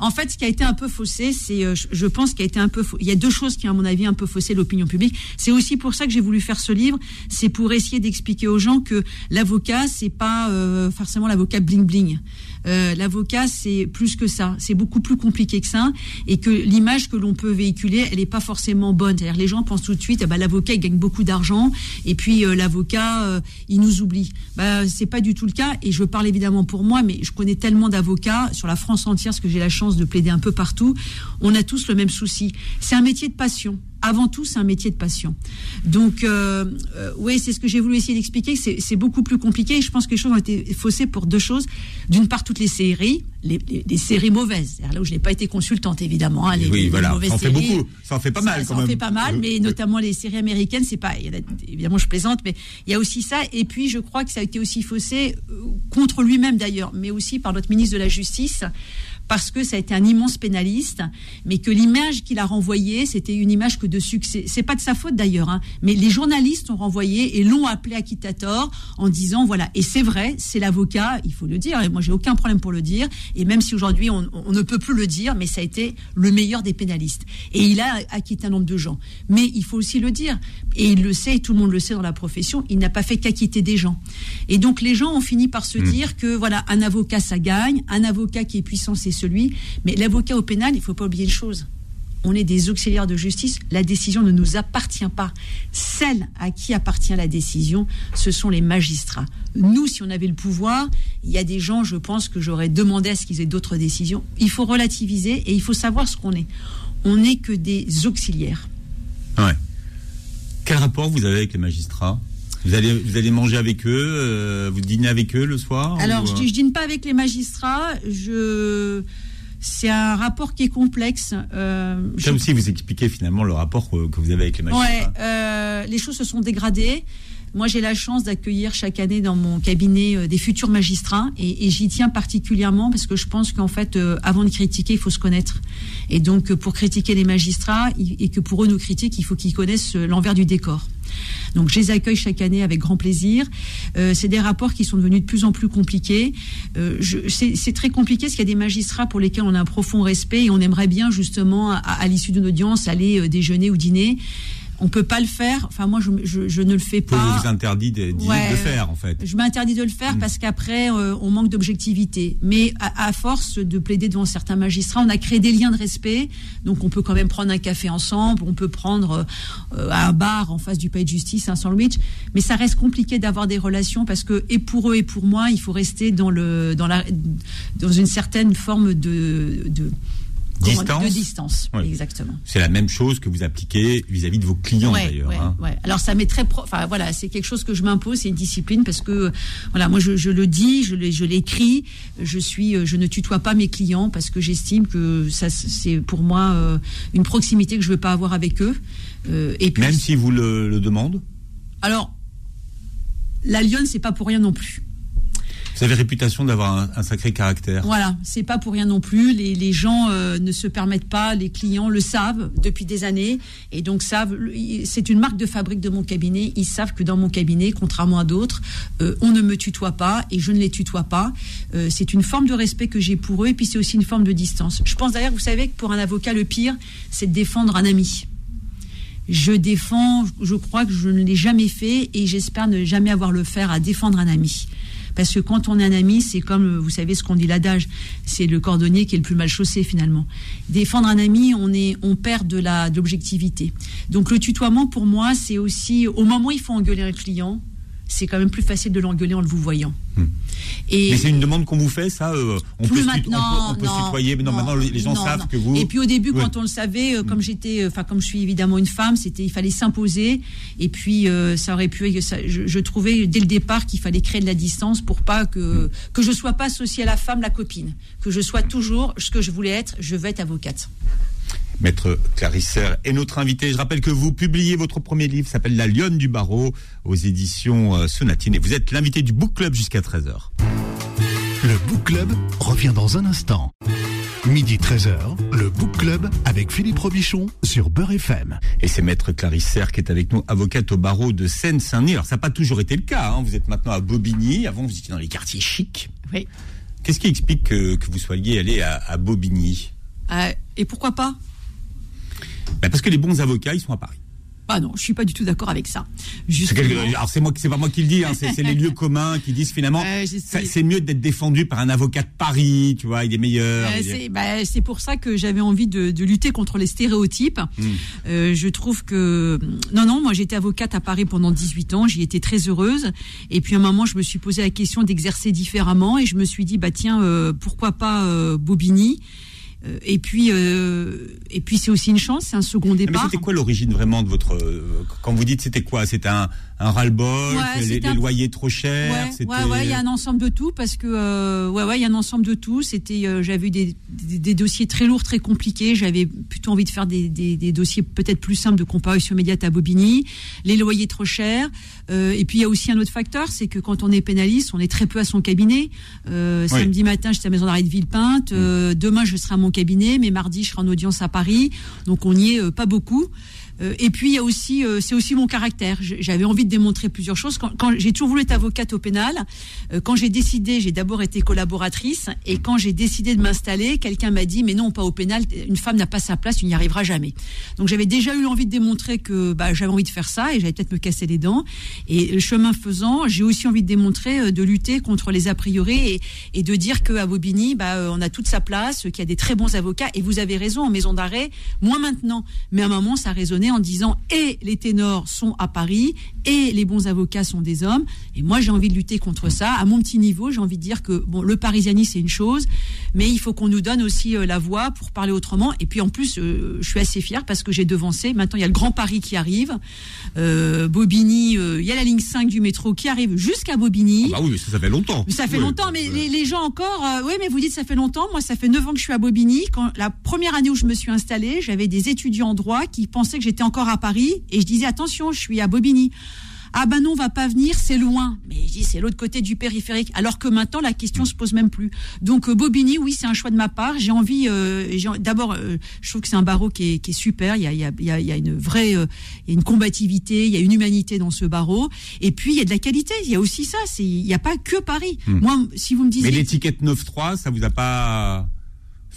En fait, ce qui a été un peu faussé, c'est, euh, je- pense qu'il a été un peu, il y a deux choses qui, à mon avis, un peu faussé l'opinion publique. C'est aussi pour ça que j'ai voulu faire ce livre. C'est pour essayer d'expliquer aux gens que l'avocat, c'est pas euh, forcément l'avocat bling bling. Euh, l'avocat, c'est plus que ça. C'est beaucoup plus compliqué que ça, et que l'image que l'on peut véhiculer, elle n'est pas forcément bonne. C'est-à-dire, les gens pensent tout de suite, bah, l'avocat, il gagne beaucoup d'argent, et puis euh, l'avocat, euh, il nous oublie. Bah, c'est pas du tout le cas. Et je parle évidemment pour moi, mais je connais tellement d'avocats sur la France entière, parce que j'ai la chance de plaider un peu partout. On a tous le même souci. C'est un métier de passion. Avant tout, c'est un métier de passion. Donc, euh, euh, oui, c'est ce que j'ai voulu essayer d'expliquer. C'est beaucoup plus compliqué. Et je pense que les choses ont été faussées pour deux choses. D'une part, toutes les séries, les, les- les séries mauvaises. Là où je n'ai pas été consultante, évidemment. hein, les, oui, voilà, mauvaises ça en fait séries. beaucoup. Ça en fait pas mal Ça, en fait pas mal, Euh, mais notamment les séries américaines, c'est pas. évidemment, je plaisante, mais il y a aussi ça. Et puis, je crois que ça a été aussi faussé euh, contre lui-même d'ailleurs, mais aussi par notre ministre de la Justice, parce que ça a été un immense pénaliste, mais que l'image qu'il a renvoyée, c'était une image que de succès. C'est pas de sa faute d'ailleurs, hein, mais les journalistes ont renvoyé et l'ont appelé acquittator en disant voilà. Et c'est vrai, c'est l'avocat, il faut le dire. Et moi, j'ai aucun problème pour le dire. Et même si aujourd'hui on, on ne peut plus le dire, mais ça a été le meilleur des pénalistes. Et il a acquitté un nombre de gens. Mais il faut aussi le dire. Et il le sait, et tout le monde le sait dans la profession. Il n'a pas fait qu'acquitter des gens. Et donc les gens ont fini par se dire que voilà, un avocat ça gagne, un avocat qui est puissant c'est celui. Mais l'avocat au pénal, il faut pas oublier une chose. On est des auxiliaires de justice. La décision ne nous appartient pas. Celle à qui appartient la décision, ce sont les magistrats. Nous, si on avait le pouvoir, il y a des gens, je pense, que j'aurais demandé à ce qu'ils aient d'autres décisions. Il faut relativiser et il faut savoir ce qu'on est. On n'est que des auxiliaires. Ouais. Quel rapport vous avez avec les magistrats? Vous allez, vous allez manger avec eux, euh, vous dînez avec eux le soir Alors, ou, je, euh, je dîne pas avec les magistrats. Je, c'est un rapport qui est complexe. Euh, je- Comme si vous expliquez finalement le rapport que, que vous avez avec les magistrats. Ouais, euh, les choses se sont dégradées. Moi, j'ai la chance d'accueillir chaque année dans mon cabinet euh, des futurs magistrats et, j'y tiens particulièrement parce que je pense qu'en fait, euh, avant de critiquer, il faut se connaître. Et donc, euh, pour critiquer les magistrats et que pour eux nous critiquent, il faut qu'ils connaissent l'envers du décor. Donc, je les accueille chaque année avec grand plaisir. C'est des rapports qui sont devenus de plus en plus compliqués. C'est très compliqué parce qu'il y a des magistrats pour lesquels on a un profond respect et on aimerait bien justement, à, l'issue d'une audience, aller déjeuner ou dîner. On peut pas le faire. Enfin, moi, je, je- je ne le fais pas. vous de, d'y- Ouais. de faire en fait. Je m'interdis de le faire parce qu'après, euh, on manque d'objectivité. Mais à, à force de plaider devant certains magistrats, on a créé des liens de respect. Donc, on peut quand même prendre un café ensemble, on peut prendre euh, à un bar en face du palais de justice un sandwich. Mais ça reste compliqué d'avoir des relations parce que, et pour eux et pour moi, il faut rester dans, le, dans, la, dans une certaine forme de. de Distance De distance, Oui. exactement. C'est la même chose que vous appliquez vis-à-vis de vos clients Ouais, d'ailleurs. ouais, hein. ouais. Alors ça m'est très, pro- enfin voilà, c'est quelque chose que je m'impose, c'est une discipline parce que voilà, moi je, je le dis, je l'écris, je suis, euh, je ne tutoie pas mes clients parce que j'estime que ça c'est pour moi euh, une proximité que je veux pas avoir avec eux. Euh, et puis, Même si vous le, le demandent, alors la lionne c'est pas pour rien non plus. Vous avez réputation d'avoir un, sacré caractère. Voilà, c'est pas pour rien non plus. Les, les gens euh, ne se permettent pas, les clients le savent depuis des années, et donc savent. C'est une marque de fabrique de mon cabinet. Ils savent que dans mon cabinet, contrairement à d'autres, euh, on ne me tutoie pas et je ne les tutoie pas. Euh, c'est une forme de respect que j'ai pour eux, et puis c'est aussi une forme de distance. Je pense d'ailleurs, vous savez que pour un avocat, le pire, c'est de défendre un ami. Je défends, je crois que je ne l'ai jamais fait et j'espère ne jamais avoir le faire à défendre un ami. Parce que quand on est un ami, c'est comme, vous savez ce qu'on dit l'adage, c'est le cordonnier qui est le plus mal chaussé finalement. Défendre un ami, on, est, on perd de l'objectivité. Donc le tutoiement, pour moi, c'est aussi, au moment où il faut engueuler un client, c'est quand même plus facile de l'engueuler en le vous voyant. Et Mais c'est une demande qu'on vous fait, ça euh, on, plus peut maintenant, on peut, on peut se non, tutoyer, mais non, non, maintenant les gens non, savent que vous. Et puis au début, Ouais. quand on le savait, euh, comme j'étais, euh, enfin comme je suis évidemment une femme, c'était, il fallait s'imposer. Et puis euh, ça aurait pu, ça- je, je trouvais dès le départ qu'il fallait créer de la distance pour pas que que je sois pas associée à la femme, la copine, que je sois toujours ce que je voulais être. Je veux être avocate. Maître Clarisse Serre est notre invité. Je rappelle que vous publiez votre premier livre, s'appelle La Lionne du Barreau, aux éditions euh, Sonatine. Et vous êtes l'invité du Book Club jusqu'à 13h. Le Book Club revient dans un instant. Midi 13h, le Book Club avec Philippe Robichon sur Beurre FM. Et c'est Maître Clarisse Serre qui est avec nous, avocate au barreau de Seine-Saint-Denis. Alors, ça n'a pas toujours été le cas. hein. Vous êtes maintenant à Bobigny. Avant, vous étiez dans les quartiers chics. Oui. Qu'est-ce qui explique que, vous soyez allé à, Bobigny? Et pourquoi pas? Ben, Parce que les bons avocats, ils sont à Paris. Ah non, je suis pas du tout d'accord avec ça. Alors c'est moi, c'est pas moi qui le dis, hein, c'est les lieux communs qui disent finalement, c'est mieux d'être défendu par un avocat de Paris, tu vois, il est meilleur. Bah, c'est pour ça que j'avais envie de, lutter contre les stéréotypes. Hmm. Euh, je trouve que non, non, moi j'étais avocate à Paris pendant 18 ans, j'y étais très heureuse. Et puis à un moment, je me suis posé la question d'exercer différemment, et je me suis dit bah tiens, euh, pourquoi pas euh, Bobigny? Et puis, euh, et puis c'est aussi une chance, c'est un second départ. Mais c'était quoi l'origine vraiment de votre euh, quand vous dites c'était quoi? C'était un, un ras-le-bol, les, loyers trop chers. Ouais, ouais, il y a un ensemble de tout parce que euh, ouais, ouais, il y a un ensemble de tout. C'était, euh, j'avais eu des, des, dossiers très lourds, très compliqués. J'avais plutôt envie de faire des, des, des dossiers peut-être plus simples de comparution immédiate à Bobigny. Les loyers trop chers. Euh, et puis il y a aussi un autre facteur, c'est que quand on est pénaliste, on est très peu à son cabinet. Euh, Samedi matin, j'étais à la maison d'arrêt de Villepinte. Euh, demain, je serai à mon cabinet, mais mardi, je serai en audience à Paris. Donc on n'y est pas beaucoup. Euh, et puis il y a aussi, euh, c'est aussi mon caractère. J'avais envie de démontrer plusieurs choses. Quand, j'ai toujours voulu être avocate au pénal, euh, quand j'ai décidé, j'ai d'abord été collaboratrice, et quand j'ai décidé de m'installer, quelqu'un m'a dit mais non, pas au pénal. Une femme n'a pas sa place, tu n'y arriveras jamais. Donc j'avais déjà eu envie de démontrer que bah, j'avais envie de faire ça, et j'allais peut-être me casser les dents. Et le chemin faisant, j'ai aussi envie de démontrer, de lutter contre les a priori et, de dire qu'à Bobigny, bah, on a toute sa place, qu'il y a des très bons avocats. Et vous avez raison, en maison d'arrêt, moins maintenant, mais à un moment ça résonnait en disant et les ténors sont à Paris et les bons avocats sont des hommes. Et moi, j'ai envie de lutter contre ça. À mon petit niveau, j'ai envie de dire que bon, le parisianisme, c'est une chose, mais il faut qu'on nous donne aussi euh, la voix pour parler autrement. Et puis en plus, euh, je suis assez fière parce que j'ai devancé. Maintenant, il y a le Grand Paris qui arrive. Euh, Bobigny, il y a la ligne 5 du métro qui arrive jusqu'à Bobigny. Ah bah oui, ça, fait longtemps. Ça fait longtemps, mais les, gens encore, oui, mais vous dites ça fait longtemps. Moi, ça fait 9 ans que je suis à Bobigny. Quand la première année où je me suis installée, j'avais des étudiants en droit qui pensaient que j'étais encore à Paris et je disais attention, je suis à Bobigny. Ah ben non, on va pas venir, c'est loin. Mais je dis c'est l'autre côté du périphérique. Alors que maintenant la question se pose même plus. Donc euh, Bobigny, oui, c'est un choix de ma part. J'ai envie. Euh, d'abord, euh, je trouve que c'est un barreau qui est, super. Il y a, il y a, une vraie, une combativité, il y a une humanité dans ce barreau. Et puis il y a de la qualité. Il y a aussi ça. il n'y a pas que Paris. Hmm. Moi, si vous me disiez. Mais l'étiquette 9-3, ça vous a pas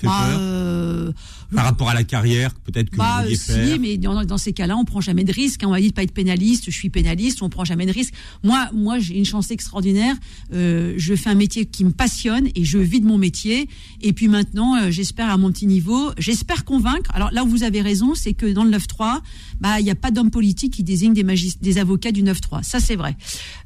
bah, euh, Par rapport à la carrière, peut-être que bah, vous si, mais dans, ces cas-là, on prend jamais de risque. Hein. On va dire de pas être pénaliste, je suis pénaliste, on prend jamais de risque. Moi, moi, j'ai une chance extraordinaire. Euh, je fais un métier qui me passionne et je vis de mon métier. Et puis maintenant, euh, j'espère à mon petit niveau, j'espère convaincre. Alors là où vous avez raison, c'est que dans le 9-3, bah, il n'y a pas d'homme politique qui désigne des, des avocats du 9-3. Ça, c'est vrai.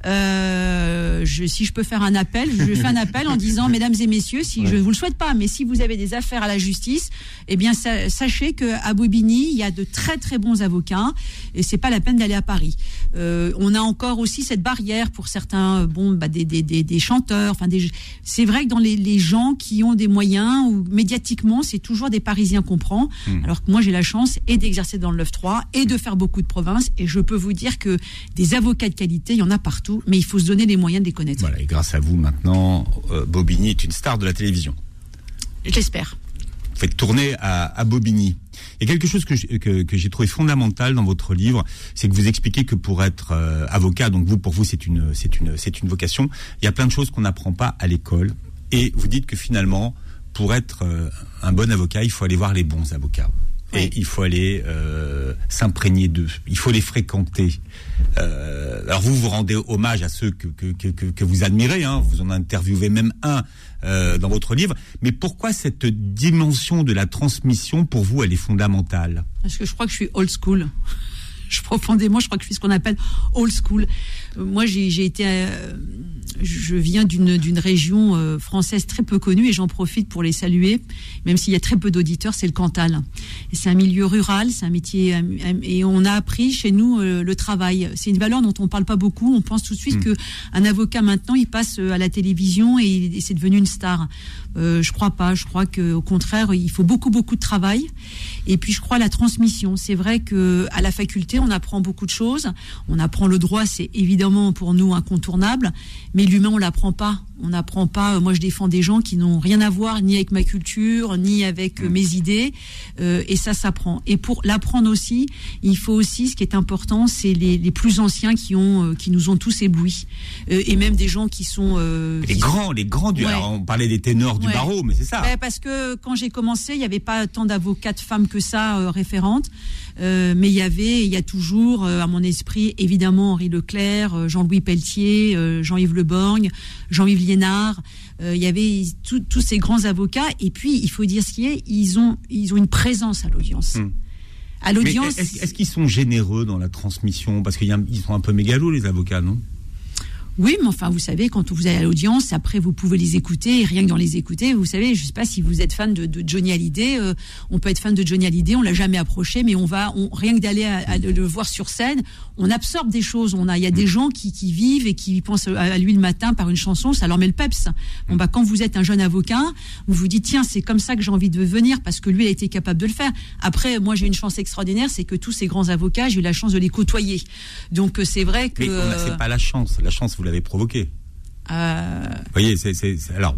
je, si je peux faire un appel, je fais un appel en disant, mesdames et messieurs, si je je vous le souhaite pas, mais si vous avez des affaires à la justice, eh bien sachez qu'à Bobigny, il y a de très très bons avocats et c'est pas la peine d'aller à Paris. Euh, on a encore aussi cette barrière pour certains, bon, bah, des, des, des, chanteurs. Enfin, c'est vrai que dans les, les, gens qui ont des moyens ou médiatiquement, c'est toujours des Parisiens qu'on prend. Hmm. Alors que moi, j'ai la chance et d'exercer dans le 9-3 et de faire beaucoup de provinces. Et je peux vous dire que des avocats de qualité, il y en a partout, mais il faut se donner les moyens de les connaître. Voilà, et grâce à vous, maintenant, euh, Bobigny est une star de la télévision. J'espère. Vous faites tourner à, Bobigny. Il y a quelque chose que, j'ai trouvé fondamental dans votre livre, c'est que vous expliquez que pour être euh, avocat, donc vous pour vous c'est une c'est une c'est une vocation. Il y a plein de choses qu'on n'apprend pas à l'école, et vous dites que finalement pour être euh, un bon avocat, il faut aller voir les bons avocats. Et il faut aller euh, s'imprégner d'eux. Il faut les fréquenter. Euh, alors vous vous rendez hommage à ceux que, que, que, que vous admirez. Hein. Vous en interviewez même un euh, dans votre livre. Mais pourquoi cette dimension de la transmission, pour vous, elle est fondamentale? Parce que je crois que je suis old school je profondément, je crois que je suis ce qu'on appelle old school. Euh, moi, j'ai été, euh, je viens d'une région euh, française très peu connue et j'en profite pour les saluer, même s'il y a très peu d'auditeurs, c'est le Cantal. C'est un milieu rural, c'est un métier et on a appris chez nous le travail. C'est une valeur dont on parle pas beaucoup. On pense tout de suite mmh. que un avocat maintenant, il passe à la télévision et, et c'est devenu une star. Euh, je crois pas. Je crois que au contraire, il faut beaucoup beaucoup de travail. Et puis je crois à la transmission. C'est vrai que à la faculté, on apprend beaucoup de choses. On apprend le droit, c'est évidemment pour nous incontournable, mais l'humain, on l'apprend pas. On n'apprend pas. euh, Moi, je défends des gens qui n'ont rien à voir ni avec ma culture, ni avec euh, mes idées, euh, et ça s'apprend. Et pour l'apprendre aussi, il faut aussi, ce qui est important, c'est les, les plus anciens qui ont, qui nous ont tous éblouis, et même des gens qui sont Les qui grands, les grands du. Ouais. alors, on parlait des ténors du Ouais. barreau, mais c'est ça. Ouais, parce que quand j'ai commencé, il n'y avait pas tant d'avocates femmes que ça euh, référentes, Euh, mais il y avait, il y a toujours euh, à mon esprit, évidemment Henri Leclerc, Jean-Louis Pelletier, Jean-Yves Le Borgne, Jean-Yves Liénard. Il y avait tous ces grands avocats. Et puis, il faut dire ce qui est, ils ont, ils ont une présence à l'audience. Hmm. À l'audience. est-ce est-ce qu'ils sont généreux dans la transmission? Parce qu'ils sont un peu mégalos, les avocats, non? Oui, mais enfin, vous savez, quand vous allez à l'audience, après, vous pouvez les écouter, et rien que dans les écouter, vous savez, je sais pas si vous êtes fan de, de Johnny Hallyday, euh, on peut être fan de Johnny Hallyday, on l'a jamais approché, mais on va, on, rien que d'aller à- à le voir sur scène, on absorbe des choses. On a, il y a des gens qui, qui vivent et qui pensent à, lui le matin par une chanson, ça leur met le peps. Bon, bah, quand vous êtes un jeune avocat, vous vous dites, tiens, c'est comme ça que j'ai envie de venir, parce que lui a été capable de le faire. Après, moi, j'ai une chance extraordinaire, c'est que tous ces grands avocats, j'ai eu la chance de les côtoyer. Donc, euh, c'est vrai que, euh, c'est pas la chance. La chance, vous l'avez provoquée. euh, Vous voyez, c'est, alors,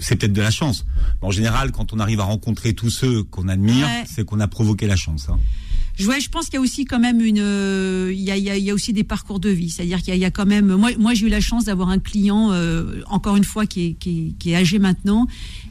c'est peut-être de la chance. Mais en général, quand on arrive à rencontrer tous ceux qu'on admire, Ouais. c'est qu'on a provoqué la chance. hein. Je, ouais, je pense qu'il y a aussi quand même une, euh, il y a, il y a- aussi des parcours de vie. C'est-à-dire qu'il y a quand même, moi, moi j'ai eu la chance d'avoir un client, euh, encore une fois, qui est, qui est, qui est âgé maintenant,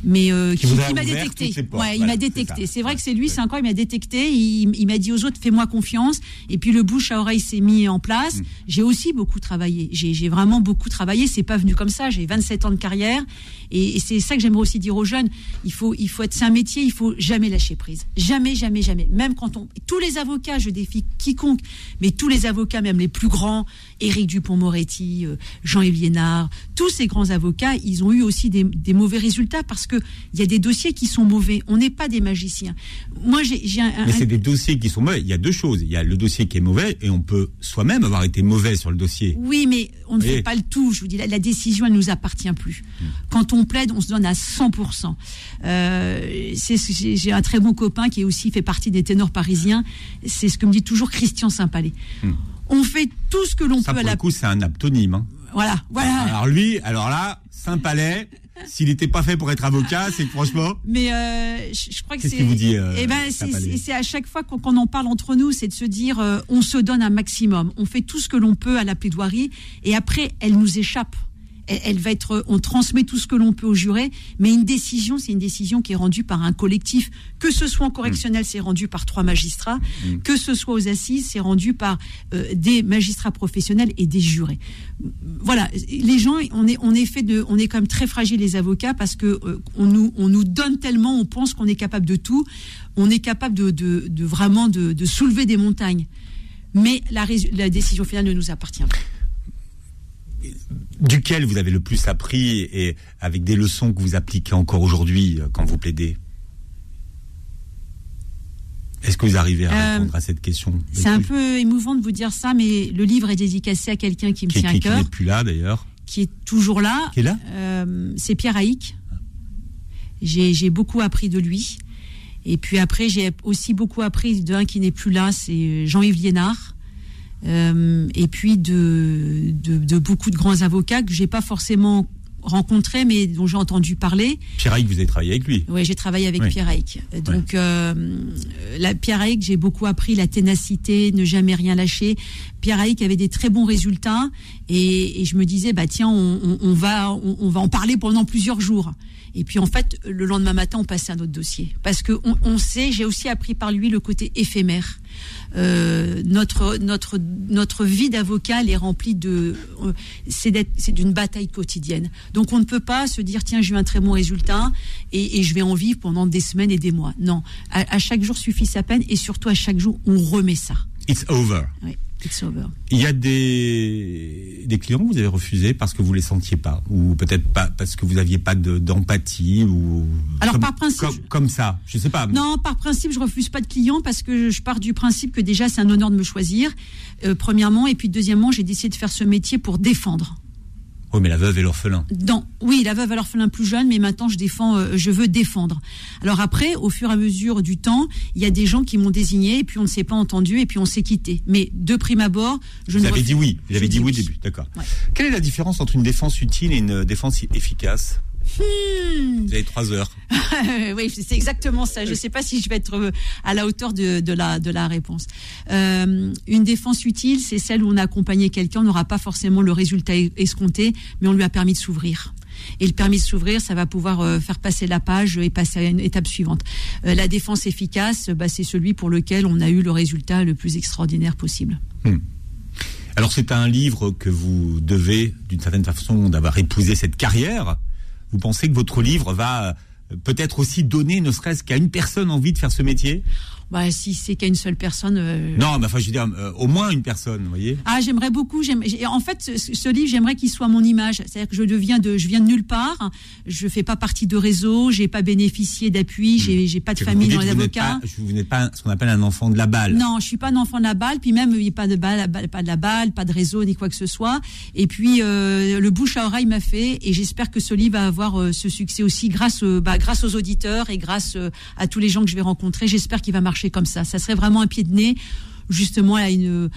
mais euh, Qui m'a détecté. Ouais, il m'a détecté. C'est vrai que c'est lui, c'est encore, il m'a détecté. Il, il m'a dit aux autres, fais-moi confiance. Et puis le bouche à oreille s'est mis en place. Mm. J'ai aussi beaucoup travaillé. J'ai j'ai vraiment beaucoup travaillé. C'est pas venu comme ça. J'ai 27 ans de carrière. Et, et c'est ça que j'aimerais aussi dire aux jeunes. Il faut, il faut être, c'est un métier, il faut jamais lâcher prise. Jamais, jamais, jamais. Même quand on, tous les avocats, je défie quiconque, mais tous les avocats, même les plus grands, Éric Dupont-Moretti, euh, Jean-Yves Liénard, tous ces grands avocats, ils ont eu aussi des, des mauvais résultats parce que il y a des dossiers qui sont mauvais. On n'est pas des magiciens. Moi, j'ai un, Mais c'est des dossiers qui sont mauvais. Il y a deux choses. Il y a le dossier qui est mauvais et on peut soi-même avoir été mauvais sur le dossier. Oui, mais on ne fait pas le tout. Je vous dis, la, la décision, elle nous appartient plus. Quand on plaide, on se donne à 100%. Euh, j'ai j'ai un très bon copain qui est aussi fait partie des ténors parisiens. C'est ce que me dit toujours Christian Saint-Palais. On fait tout ce que l'on peut à pour la. le coup, c'est un aptonyme. hein. Voilà, voilà. Alors lui, alors là, Saint-Palais, s'il n'était pas fait pour être avocat, c'est franchement, Mais euh, je, je crois que Qu'est-ce c'est. qu'il vous dit, euh, eh ben, c'est- à chaque fois qu'on qu'on en parle entre nous, c'est de se dire, euh, on se donne un maximum, on fait tout ce que l'on peut à la plaidoirie, et après, elle nous échappe. Elle, va être, on transmet tout ce que l'on peut au juré, mais une décision, c'est une décision qui est rendue par un collectif. Que ce soit en correctionnel, c'est rendu par trois magistrats. Que ce soit aux assises, c'est rendu par euh, des magistrats professionnels et des jurés. Voilà, les gens, on est, on est fait de, on est quand même très fragile les avocats parce que euh, on nous, on nous donne tellement, on pense qu'on est capable de tout, on est capable de, de, de vraiment de, de soulever des montagnes. Mais la décision finale ne nous appartient pas. Duquel vous avez le plus appris et avec des leçons que vous appliquez encore aujourd'hui euh, quand vous plaidez? Est-ce que vous arrivez à Euh, répondre à cette question? C'est un peu émouvant de vous dire ça, mais le livre est dédicacé à quelqu'un qui me qui, tient qui- à qui cœur, n'est plus là d'ailleurs. qui est toujours là. Qui est là? Euh, C'est Pierre Haïk. J'ai j'ai beaucoup appris de lui. Et puis après, j'ai aussi beaucoup appris d'un qui n'est plus là, c'est Jean-Yves Liénard. Euh, et puis de, de, de beaucoup de grands avocats que j'ai pas forcément rencontrés, mais dont j'ai entendu parler. Pierre Haïk, vous avez travaillé avec lui. Oui, j'ai travaillé avec Oui. Pierre Haïk. Donc, euh, la, Pierre Haïk, j'ai beaucoup appris la ténacité, ne jamais rien lâcher. Pierre Haïk avait des très bons résultats et, et je me disais, bah tiens, on, on- on va, on, on va en parler pendant plusieurs jours. Et puis en fait, le lendemain matin, on passait à un autre dossier. Parce que on, on sait, j'ai aussi appris par lui le côté éphémère. Euh, notre notre notre vie d'avocat est remplie de euh, c'est d'une bataille quotidienne. Donc on ne peut pas se dire tiens j'ai eu un très bon résultat et, je vais en vivre pendant des semaines et des mois. Non, à chaque jour suffit sa peine et surtout à chaque jour on remet ça. It's over. Oui, it's over. Il y a des, des clients que vous avez refusés parce que vous les sentiez pas, ou peut-être pas parce que vous n'aviez pas de- d'empathie, ou Alors, comme, par principe, comme, je- comme ça, je sais pas. Non, par principe, je refuse pas de clients parce que je pars du principe que déjà c'est un honneur de me choisir, euh, premièrement, et puis deuxièmement, j'ai décidé de faire ce métier pour défendre. Oui, mais la veuve et l'orphelin. oui, la veuve et l'orphelin plus jeune, mais maintenant je défends, euh, je veux défendre. Alors après, au fur et à mesure du temps, il y a des gens qui m'ont désigné, et puis on ne s'est pas entendu, et puis on s'est quitté. Mais de prime abord, je Vous ne avez dit oui. Vous avez dit oui au début. D'accord. Ouais. Quelle est la différence entre une défense utile et une défense efficace? Vous avez trois heures. oui, c'est exactement ça. Je ne sais pas si je vais être euh, à la hauteur de, de la, de la réponse. Euh, une défense utile, c'est celle où on a accompagné quelqu'un, on n'aura pas forcément le résultat es- escompté, mais on lui a permis de s'ouvrir. Et le permis de s'ouvrir, ça va pouvoir euh, faire passer la page et passer à une étape suivante. Euh, la défense efficace, bah, c'est celui pour lequel on a eu le résultat le plus extraordinaire possible. Alors c'est un livre que vous devez, d'une certaine façon, d'avoir épousé cette carrière. Vous pensez que votre livre va euh, peut-être aussi donner, ne serait-ce qu'à une personne, envie de faire ce métier? Bah, si c'est qu'à une seule personne. euh, Non, mais enfin, je veux dire, euh, au moins une personne, vous voyez Ah, j'aimerais beaucoup. j'aime- j'ai- En fait, ce, ce livre, j'aimerais qu'il soit mon image. C'est-à-dire que je deviens de, je viens de nulle part. Je fais pas partie de réseau. J'ai pas bénéficié d'appui. J'ai, j'ai pas de famille dans les avocats. pas- Vous n'êtes pas ce qu'on appelle un enfant de la balle. Non, je suis pas un enfant de la balle, puis même il n'y a pas de balle, pas de la balle, pas de réseau ni quoi que ce soit. Et puis euh, le bouche à oreille m'a fait, et j'espère que ce livre va avoir ce succès aussi grâce, bah, grâce aux auditeurs et grâce à tous les gens que je vais rencontrer. J'espère qu'il va marcher comme ça. Ça serait vraiment un pied de nez, justement à une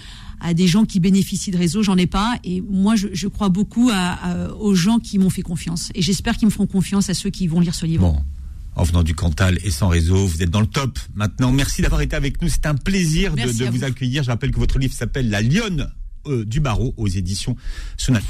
à des gens qui bénéficient de réseau, j'en ai pas. Et moi, je, je crois beaucoup à- à- aux gens qui m'ont fait confiance. Et j'espère qu'ils me feront confiance à ceux qui vont lire ce livre. Bon. En venant du Cantal et sans réseau, vous êtes dans le top. Maintenant, merci d'avoir été avec nous. C'est un plaisir de, Merci de à vous vous. accueillir. Je rappelle que votre livre s'appelle La Lionne euh, du barreau aux éditions Sonat.